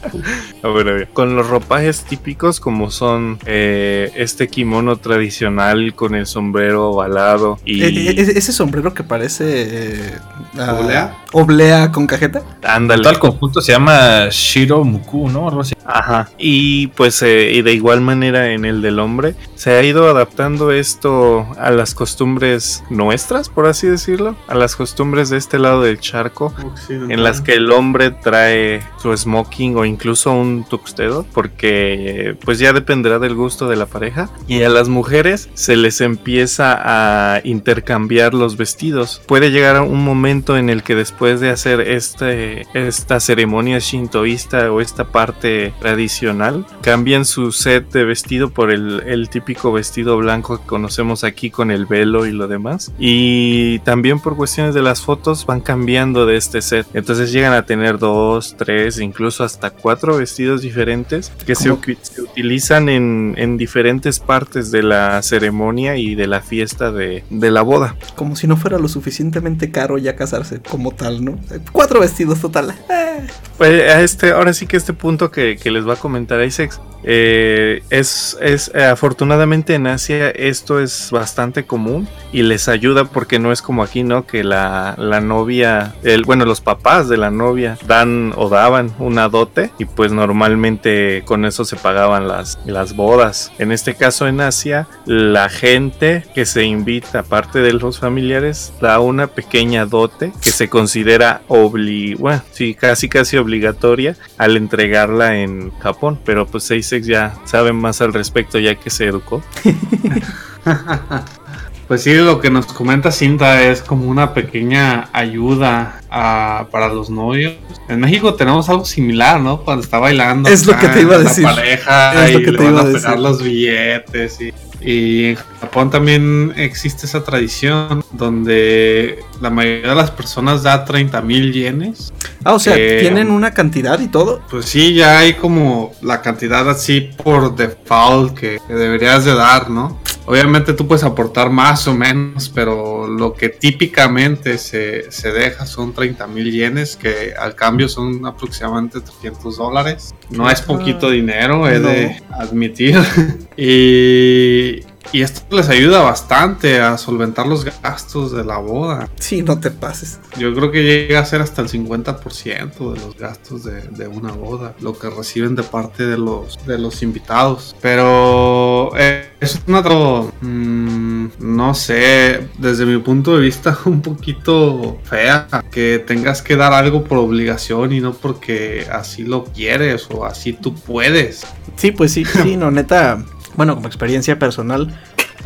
a ver, a ver. con los ropajes típicos como son eh, este kimono tradicional con el sombrero ovalado y E- e- e- ese sombrero que parece. eh, ah, ¿Oblea? Oblea con cajeta. ándale Todo el conjunto se llama Shiro Muku, ¿no? Algo así. Ajá. Y pues eh, y de igual manera en el del hombre se ha ido adaptando esto a las costumbres nuestras, por así decirlo, a las costumbres de este lado del charco, en las que el hombre trae su smoking o incluso un tuxedo, porque pues ya dependerá del gusto de la pareja. Y a las mujeres se les empieza a intercambiar los vestidos. Puede llegar un momento en el que después de hacer este, esta ceremonia shintoísta o esta parte tradicional, cambian su set de vestido por el, el típico vestido blanco que conocemos aquí con el velo y lo demás. Y también por cuestiones de las fotos van cambiando de este set. Entonces llegan a tener dos, tres, incluso hasta cuatro vestidos diferentes que se, utilizan en, en diferentes partes de la ceremonia y de la fiesta de, de la boda. Como si no fuera lo suficientemente caro ya casarse como tal, ¿no? Cuatro vestidos total. Eh, Pues a este, ahora sí que este punto que, que les va a comentar Isaac Eh, es, es eh, afortunadamente en Asia esto es bastante común y les ayuda porque no es como aquí, ¿no? Que la, la novia, el, bueno, los papás de la novia dan o daban una dote y pues normalmente con eso se pagaban las, las bodas. En este caso en Asia, la gente que se invita, aparte de los familiares, da una pequeña dote que se considera obli bueno, sí, casi casi obligatoria al entregarla en Japón. Pero pues Seisex ya sabe más al respecto ya que se educó. Pues sí, lo que nos comenta Cinta es como una pequeña ayuda a- para los novios. En México tenemos algo similar, ¿no? Cuando está bailando. Es lo que te iba a la decir. pareja Es lo y que le te van iba a a pegar los billetes. Y, y en Japón también existe esa tradición donde la mayoría de las personas da 30 mil yenes. Ah, o sea, Eh, tienen una cantidad y todo. Pues sí, ya hay como la cantidad así por default que, que deberías de dar, ¿no? Obviamente tú puedes aportar más o menos, pero lo que típicamente se, se deja son 30 mil yenes, que al cambio son aproximadamente 300 dólares. No es poquito dinero, he de admitir. y, y esto les ayuda bastante a solventar los gastos de la boda. Sí, no te pases. Yo creo que llega a ser hasta el 50% de los gastos de, de una boda, lo que reciben de parte de los, de los invitados. Pero eh, es una tro- mm, no sé, desde mi punto de vista un poquito fea, que tengas que dar algo por obligación y no porque así lo quieres o así tú puedes. Sí, pues sí, sí, no, neta. Bueno, como experiencia personal,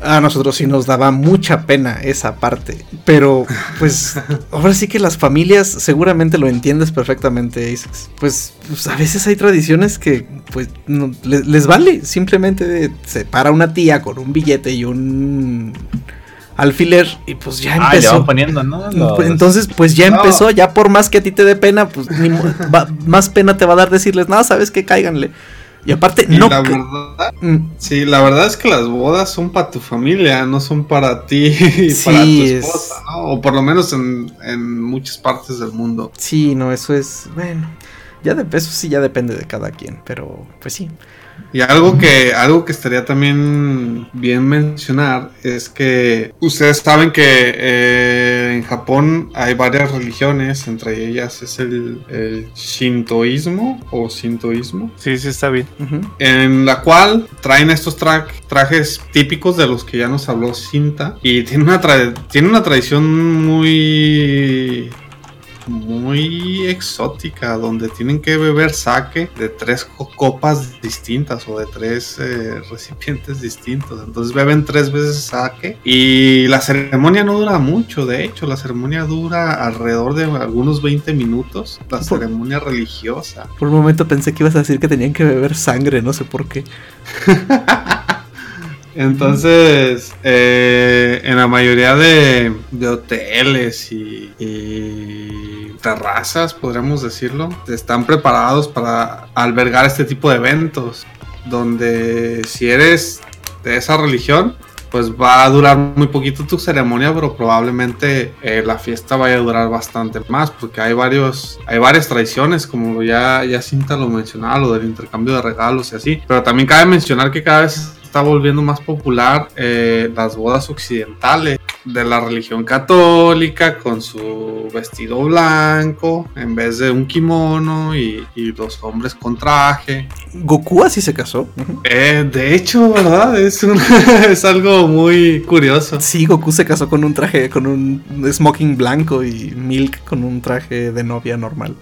a nosotros sí nos daba mucha pena esa parte. Pero, pues, ahora sí que las familias seguramente lo entiendes perfectamente. Pues, pues, a veces hay tradiciones que, pues, no- le- les, vale. Simplemente se para una tía con un billete y un alfiler y pues ya Ah, le empezó. van poniendo, ¿no? Los- Pues, Entonces, pues ya No. empezó, ya por más que a ti te dé pena, pues ni va- más pena te va a dar decirles, no, sabes que cáiganle. Y aparte, Y no. la verdad, Mm, sí, la verdad es que las bodas son para tu familia, no son para ti y Sí, para tu es- esposa, ¿no? O por lo menos en, en muchas partes del mundo. Sí, no, eso es. Bueno, ya de eso sí ya depende de cada quien, pero pues sí. Y algo que, algo que estaría también bien mencionar es que ustedes saben que eh, en Japón hay varias religiones, entre ellas es el, el shintoísmo o sintoísmo, Sí, sí, está bien. En la cual traen estos tra- trajes típicos de los que ya nos habló Cinta. Y tiene una, tra- tiene una tradición muy muy exótica donde tienen que beber sake de tres co- copas distintas o de tres eh, recipientes distintos. Entonces beben tres veces sake y la ceremonia no dura mucho. De hecho la ceremonia dura alrededor de algunos 20 minutos la Por- ceremonia religiosa. Por un momento pensé que ibas a decir que tenían que beber sangre, no sé por qué. Entonces, eh, en la mayoría de, de hoteles y, terrazas, podríamos decirlo, están preparados para albergar este tipo de eventos, donde si eres de esa religión, pues va a durar muy poquito tu ceremonia, pero probablemente eh, la fiesta vaya a durar bastante más, porque hay varios, hay varias tradiciones, como ya, ya Cinta lo mencionaba, lo del intercambio de regalos y así, pero también cabe mencionar que cada vez está volviendo más popular eh, las bodas occidentales de la religión católica con su vestido blanco en vez de un kimono y, y los hombres con traje. Goku así se casó. Eh, de hecho, ¿verdad? Es, un- es algo muy curioso. Sí, Goku se casó con un traje, con un smoking blanco y Milk con un traje de novia normal.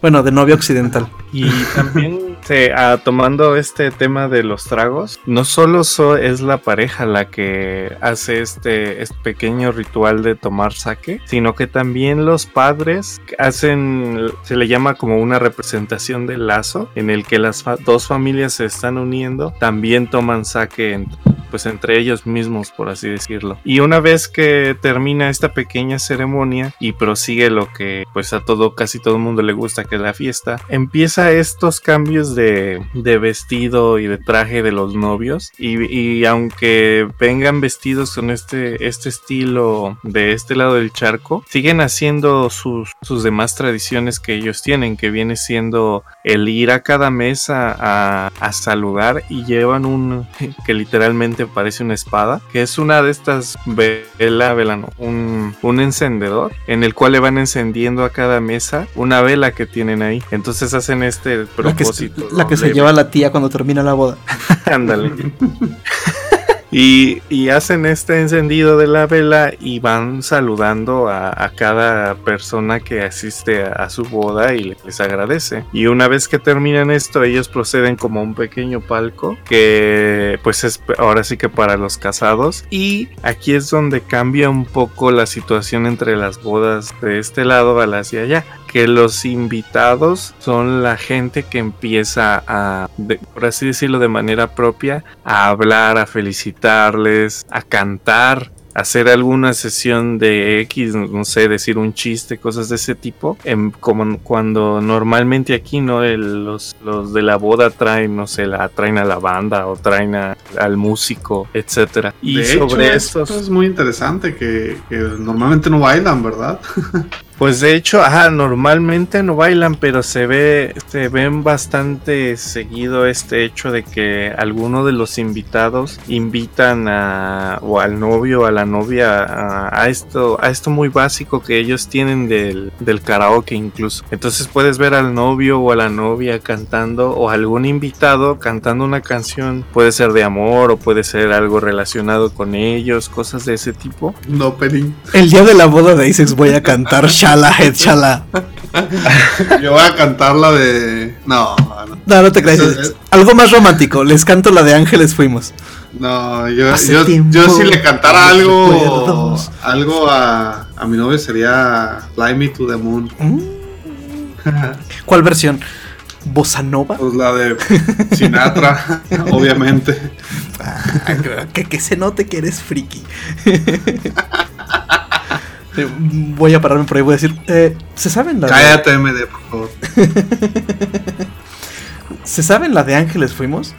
Bueno, de novia occidental. Y también se- ah, tomando este tema de los tragos, no solo so- es la pareja la que hace este, este pequeño ritual de tomar sake, sino que también los padres hacen, se le llama como una representación del lazo, en el que las fa- dos familias se están uniendo, también toman sake en- pues entre ellos mismos, por así decirlo. Y una vez que termina esta pequeña ceremonia y prosigue lo que pues a todo, casi todo el mundo le gusta que es la fiesta, empieza estos cambios de, de vestido y de traje de los novios y, y aunque vengan vestidos con este, este estilo de este lado del charco, siguen haciendo sus, sus demás tradiciones que ellos tienen, que viene siendo el ir a cada mesa a, a saludar y llevan un que literalmente parece una espada, que es una de estas vela, vela no, un, un encendedor en el cual le van encendiendo a cada mesa una vela que tienen ahí. Entonces hacen este propósito. La que se lleva la tía cuando termina la boda. Ándale. Y, y hacen este encendido de la vela y van saludando a, a cada persona que asiste a, a su boda y les agradece. Y una vez que terminan esto, ellos proceden como a un pequeño palco que pues es ahora sí que para los casados. Y aquí es donde cambia un poco la situación entre las bodas de este lado a las de allá que los invitados son la gente que empieza a, de- por así decirlo, de manera propia, a hablar, a felicitarles, a cantar. Hacer alguna sesión de X, no sé, decir un chiste, cosas de ese tipo. em, como cuando normalmente aquí, ¿no? El- los, los de la boda traen, no sé, la, traen a la banda o traen a- al músico, etcétera. Y de sobre hecho, estos. esto es muy interesante que, que normalmente no bailan, ¿verdad? Pues de hecho, ajá, normalmente no bailan, pero se ve, se ven bastante seguido este hecho de que algunos de los invitados invitan a o al novio o a la novia a, a esto, a esto muy básico que ellos tienen del, del karaoke incluso. Entonces puedes ver al novio o a la novia cantando o algún invitado cantando una canción, puede ser de amor o puede ser algo relacionado con ellos, cosas de ese tipo. No, Perín. El día de la boda de Isaac voy a cantar Shala Head Shala. Yo voy a cantar la de. No, no. No, no te creas. Es- Algo más romántico. Les canto la de Ángeles Fuimos. No, yo, yo, si le cantara algo, recuerdos. algo a, a mi novio sería Fly Me to the Moon. Mm. ¿Cuál versión? ¿Bossa Nova? Pues la de Sinatra, obviamente. Ah, que, que se note que eres friki. Eh, voy a pararme por ahí. Voy a decir: eh, ¿Se saben la de, Cállate, MD, por favor. ¿Se saben la de Ángeles Fuimos?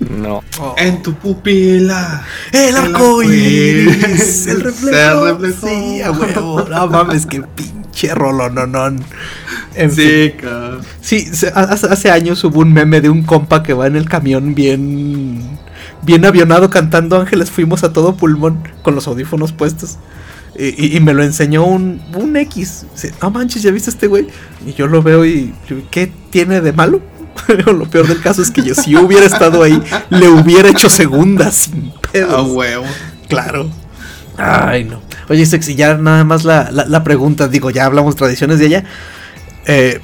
No. En tu pupila. El arco iris, iris el se reflejo. reflejó. Sí, a huevo. No mames, qué pinche rolo, no, no. En fin. Sí, cabrón. Sí, se- hace, hace años hubo un meme de un compa que va en el camión bien, bien avionado cantando Ángeles Fuimos a todo pulmón con los audífonos puestos. Y, y- me lo enseñó un, un X. Dice, No manches, ¿ya viste este güey? Y yo lo veo y, ¿qué tiene de malo? lo peor del caso es que yo, si yo hubiera estado ahí, le hubiera hecho segunda sin A pedos. huevo. Claro. Ay, no. Oye, Sexy, ya nada más la, la- la pregunta, digo, ya hablamos tradiciones de ella. Eh,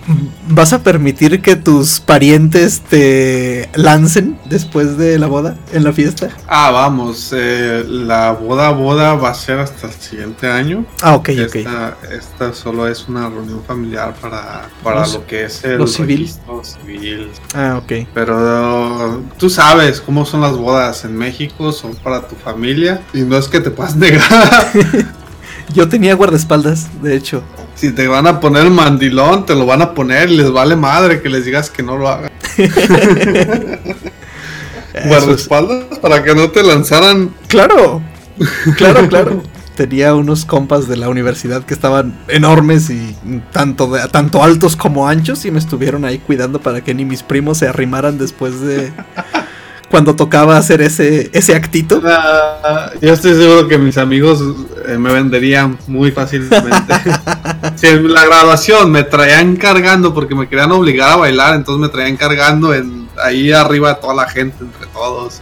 ¿Vas a permitir que tus parientes te lancen después de la boda en la fiesta? Ah, vamos. eh, la boda, boda va a ser hasta el siguiente año. Ah, ok, ok. Esta, esta solo es una reunión familiar para, para Los- lo que es el lo civil. civil. Ah, ok. Pero tú sabes cómo son las bodas en México, son para tu familia y no es que te puedas negar. Yo tenía guardaespaldas, de hecho. Si te van a poner el mandilón, te lo van a poner y les vale madre que les digas que no lo hagan. Eso es- Guardaespaldas para que no te lanzaran. Claro, claro, claro. Tenía unos compas de la universidad que estaban enormes y tanto, de- tanto altos como anchos y me estuvieron ahí cuidando para que ni mis primos se arrimaran después de cuando tocaba hacer ese, ese actito. Ah, yo estoy seguro que mis amigos eh, me venderían muy fácilmente. si en la graduación me traían cargando porque me querían obligar a bailar, entonces me traían cargando en ahí arriba de toda la gente, entre todos.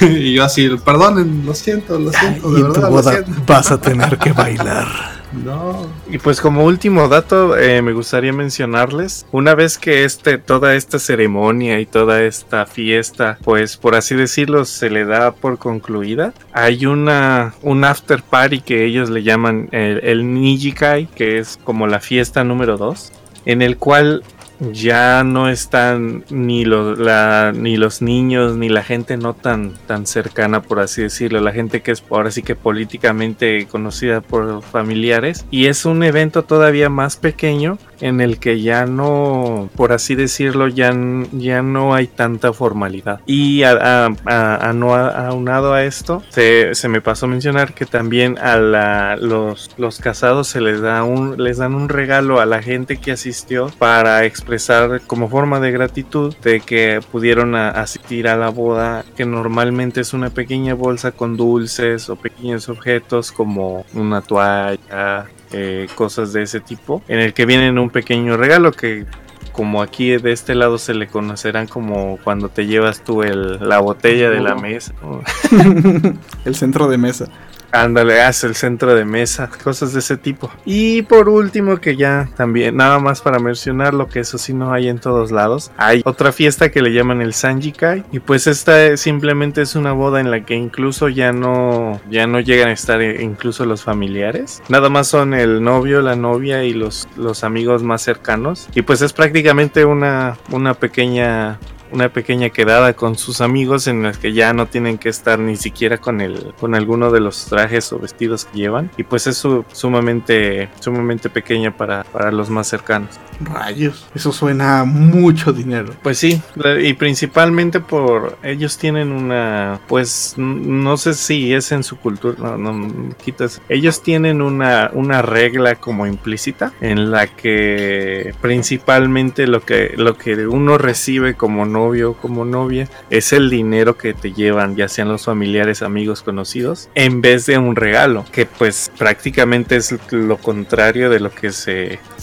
Y, y yo así, perdonen, lo siento, lo siento, y de tu verdad, lo boda siento. vas a tener que bailar. No. Y pues como último dato, eh, me gustaría mencionarles, una vez que este, toda esta ceremonia y toda esta fiesta, pues por así decirlo, se le da por concluida, hay una, un after party que ellos le llaman el, el Nijikai, que es como la fiesta número 2, en el cual ya no están ni los, la, ni los niños ni la gente no tan, tan cercana, por así decirlo, la gente que es ahora sí que políticamente conocida por familiares. Y es un evento todavía más pequeño en el que ya no, por así decirlo, ya, ya no hay tanta formalidad. Y a- a- a- no- aunado a esto, se, se me pasó a mencionar que también a la- los, los casados se les da un, les dan un regalo a la gente que asistió para expresar como forma de gratitud de que pudieron a- asistir a la boda, que normalmente es una pequeña bolsa con dulces o pequeños objetos como una toalla, eh, cosas de ese tipo, en el que vienen un pequeño regalo que como aquí de este lado se le conocerán como cuando te llevas tú el, la botella de la mesa. El centro de mesa. Ándale, haz el centro de mesa, cosas de ese tipo. Y por último, que ya también, nada más para mencionar lo que eso sí no hay en todos lados, hay otra fiesta que le llaman el Sanjikai. Y pues esta es- simplemente es una boda en la que incluso ya no, ya no llegan a estar eh, incluso los familiares. Nada más son el novio, la novia y los, los amigos más cercanos. Y pues es prácticamente una, una pequeña una pequeña quedada con sus amigos en las que ya no tienen que estar ni siquiera con el con alguno de los trajes o vestidos que llevan y pues es su- sumamente sumamente pequeña para, para los más cercanos. Rayos. Eso suena a mucho dinero. Pues sí, y principalmente por ellos tienen una, pues no sé si es en su cultura, no, no quitas. Ellos tienen una, una regla como implícita en la que principalmente lo que, lo que uno recibe como novio o como novia es el dinero que te llevan, ya sean los familiares, amigos, conocidos, en vez de un regalo, que pues prácticamente es lo contrario de lo que se,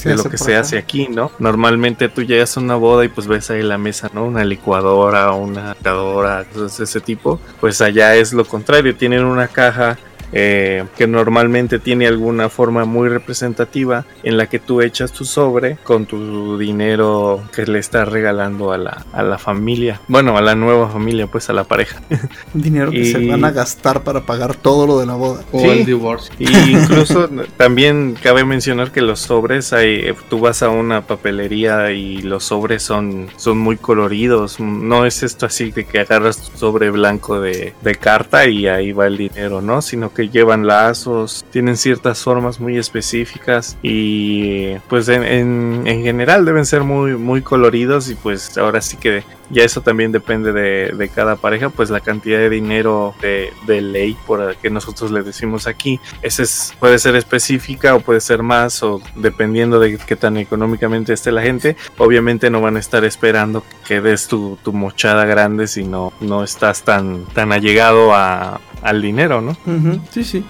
de lo hace que se acá. hace aquí, ¿no? Normalmente tú llegas a una boda y pues ves ahí la mesa, ¿no? Una licuadora, una lavadora, cosas de ese tipo. Pues allá es lo contrario, tienen una caja eh, que normalmente tiene alguna forma muy representativa en la que tú echas tu sobre con tu dinero que le estás regalando a la, a la familia. Bueno, a la nueva familia, pues a la pareja. Dinero que se van a gastar para pagar todo lo de la boda. O Sí. el divorcio. Y incluso también cabe mencionar que los sobres, hay, tú vas a una papelería y los sobres son, son muy coloridos. No es esto así de que agarras tu sobre blanco de, de carta y ahí va el dinero, ¿no? Sino que llevan lazos, tienen ciertas formas muy específicas y pues en, en, en general deben ser muy, muy coloridos y pues ahora sí que ya eso también depende de, de cada pareja, pues la cantidad de dinero de, de ley, por que nosotros le decimos aquí, ese es, puede ser específica o puede ser más, o dependiendo de qué tan económicamente esté la gente, obviamente no van a estar esperando que des tu, tu mochada grande si no, no estás tan, tan allegado a, al dinero, ¿no? Sí, sí.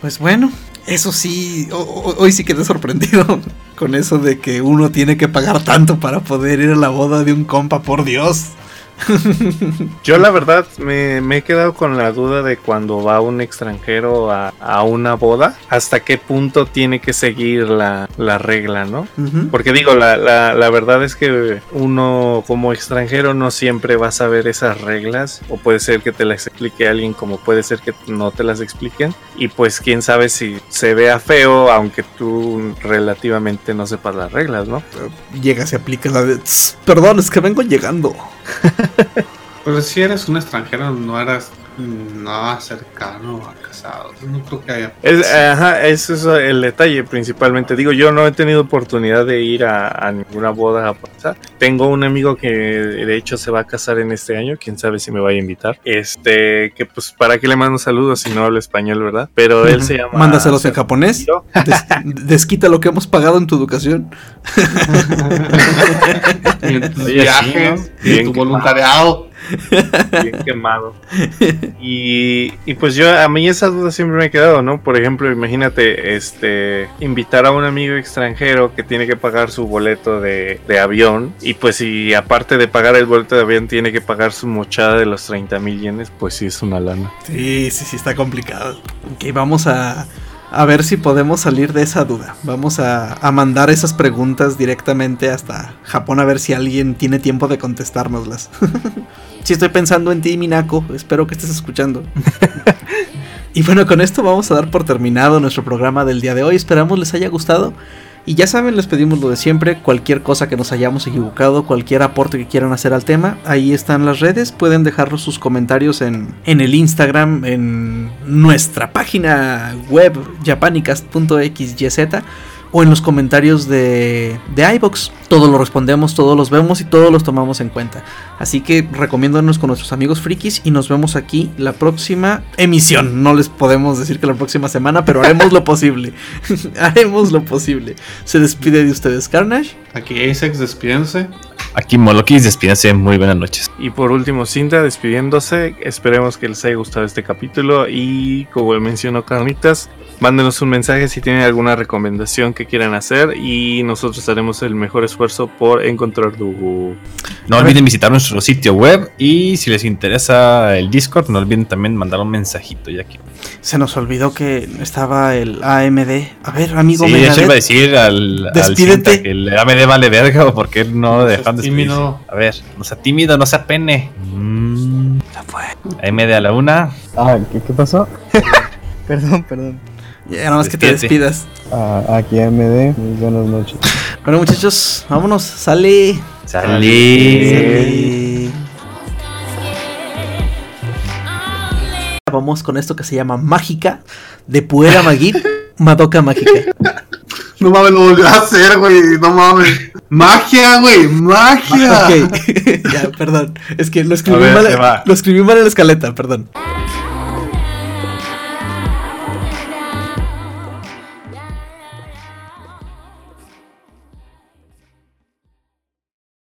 Pues bueno, eso sí, ho- ho- hoy sí quedé sorprendido con eso de que uno tiene que pagar tanto para poder ir a la boda de un compa, por Dios. Yo la verdad me, me he quedado con la duda de cuando va un extranjero a, a una boda, hasta qué punto tiene que seguir la, la regla, ¿no? Porque digo, la, la, la verdad es que uno como extranjero no siempre va a saber esas reglas, o puede ser que te las explique alguien, como puede ser que no te las expliquen, y pues quién sabe si se vea feo, aunque tú relativamente no sepas las reglas, ¿no? Llega, se aplica la de... "Tss, Perdón, es que vengo llegando. Pero si eres un extranjero, no eras nada cercano a casados. No creo que haya. Es, ajá, ese es el detalle principalmente. Digo, yo no he tenido oportunidad de ir a, a ninguna boda japonesa. Tengo un amigo que de hecho se va a casar en este año, quién sabe si me vaya a invitar. Este, que pues para qué le mando saludos si no hablo español, ¿verdad? Pero él se llama... Mándaselos en japonés. Des- desquita lo que hemos pagado en tu educación. Y en tus Oye, sí, viajes, ¿no? y en Bien tu voluntariado. Bien quemado. Y, y pues yo, a mí esa duda siempre me ha quedado, ¿no? Por ejemplo, imagínate, este, invitar a un amigo extranjero que tiene que pagar su boleto de, de avión y pues si aparte de pagar el boleto de avión tiene que pagar su mochada de los 30 mil yenes, pues sí es una lana. Sí, sí, sí, está complicado. Ok, vamos a, a ver si podemos salir de esa duda. Vamos a, a mandar esas preguntas directamente hasta Japón a ver si alguien tiene tiempo de contestárnoslas. sí, estoy pensando en ti, Minako. Espero que estés escuchando. y bueno, con esto vamos a dar por terminado nuestro programa del día de hoy. Esperamos les haya gustado. Y ya saben, les pedimos lo de siempre, cualquier cosa que nos hayamos equivocado, cualquier aporte que quieran hacer al tema, ahí están las redes, pueden dejar sus comentarios en, en el Instagram, en nuestra página web japanicast.xyz o en los comentarios de, de iBox. Todo lo respondemos, todos los vemos y todos los tomamos en cuenta. Así que recomiéndonos con nuestros amigos frikis y nos vemos aquí la próxima emisión. No les podemos decir que la próxima semana, pero haremos lo posible. haremos lo posible. Se despide de ustedes Carnage. Aquí Asex despídense. Aquí Molokis, despídense, muy buenas noches. Y por último, Cinta despidiéndose. Esperemos que les haya gustado este capítulo. Y como mencionó Carnitas, mándenos un mensaje si tienen alguna recomendación que quieran hacer. Y nosotros haremos el mejor esfuerzo por encontrar tu. No olviden visitar nuestro sitio web y si les interesa el Discord, no olviden también mandar un mensajito ya que. Se nos olvidó que estaba el AMD. A ver, amigo Sí, de hecho Megadeth, iba a decir al, al Despídete. Cinta que el AMD vale verga o porque no seas dejan de tímido. A ver, no sea tímido, no sea pene. Mm, AMD a la una. Ah, ¿qué, qué pasó? perdón, perdón. Ya nada más que te despidas. Ah, aquí AMD, muy buenas noches. Bueno, muchachos, vámonos. Sale. Salí. Sale. Vamos con esto que se llama Mágica de Puera Magit, Madoka Mágica. No mames, lo volvió a hacer, güey. No mames. Magia, güey. Magia. Ok, ya, perdón. Es que lo escribí, ver, mal, lo escribí mal en la escaleta, perdón.「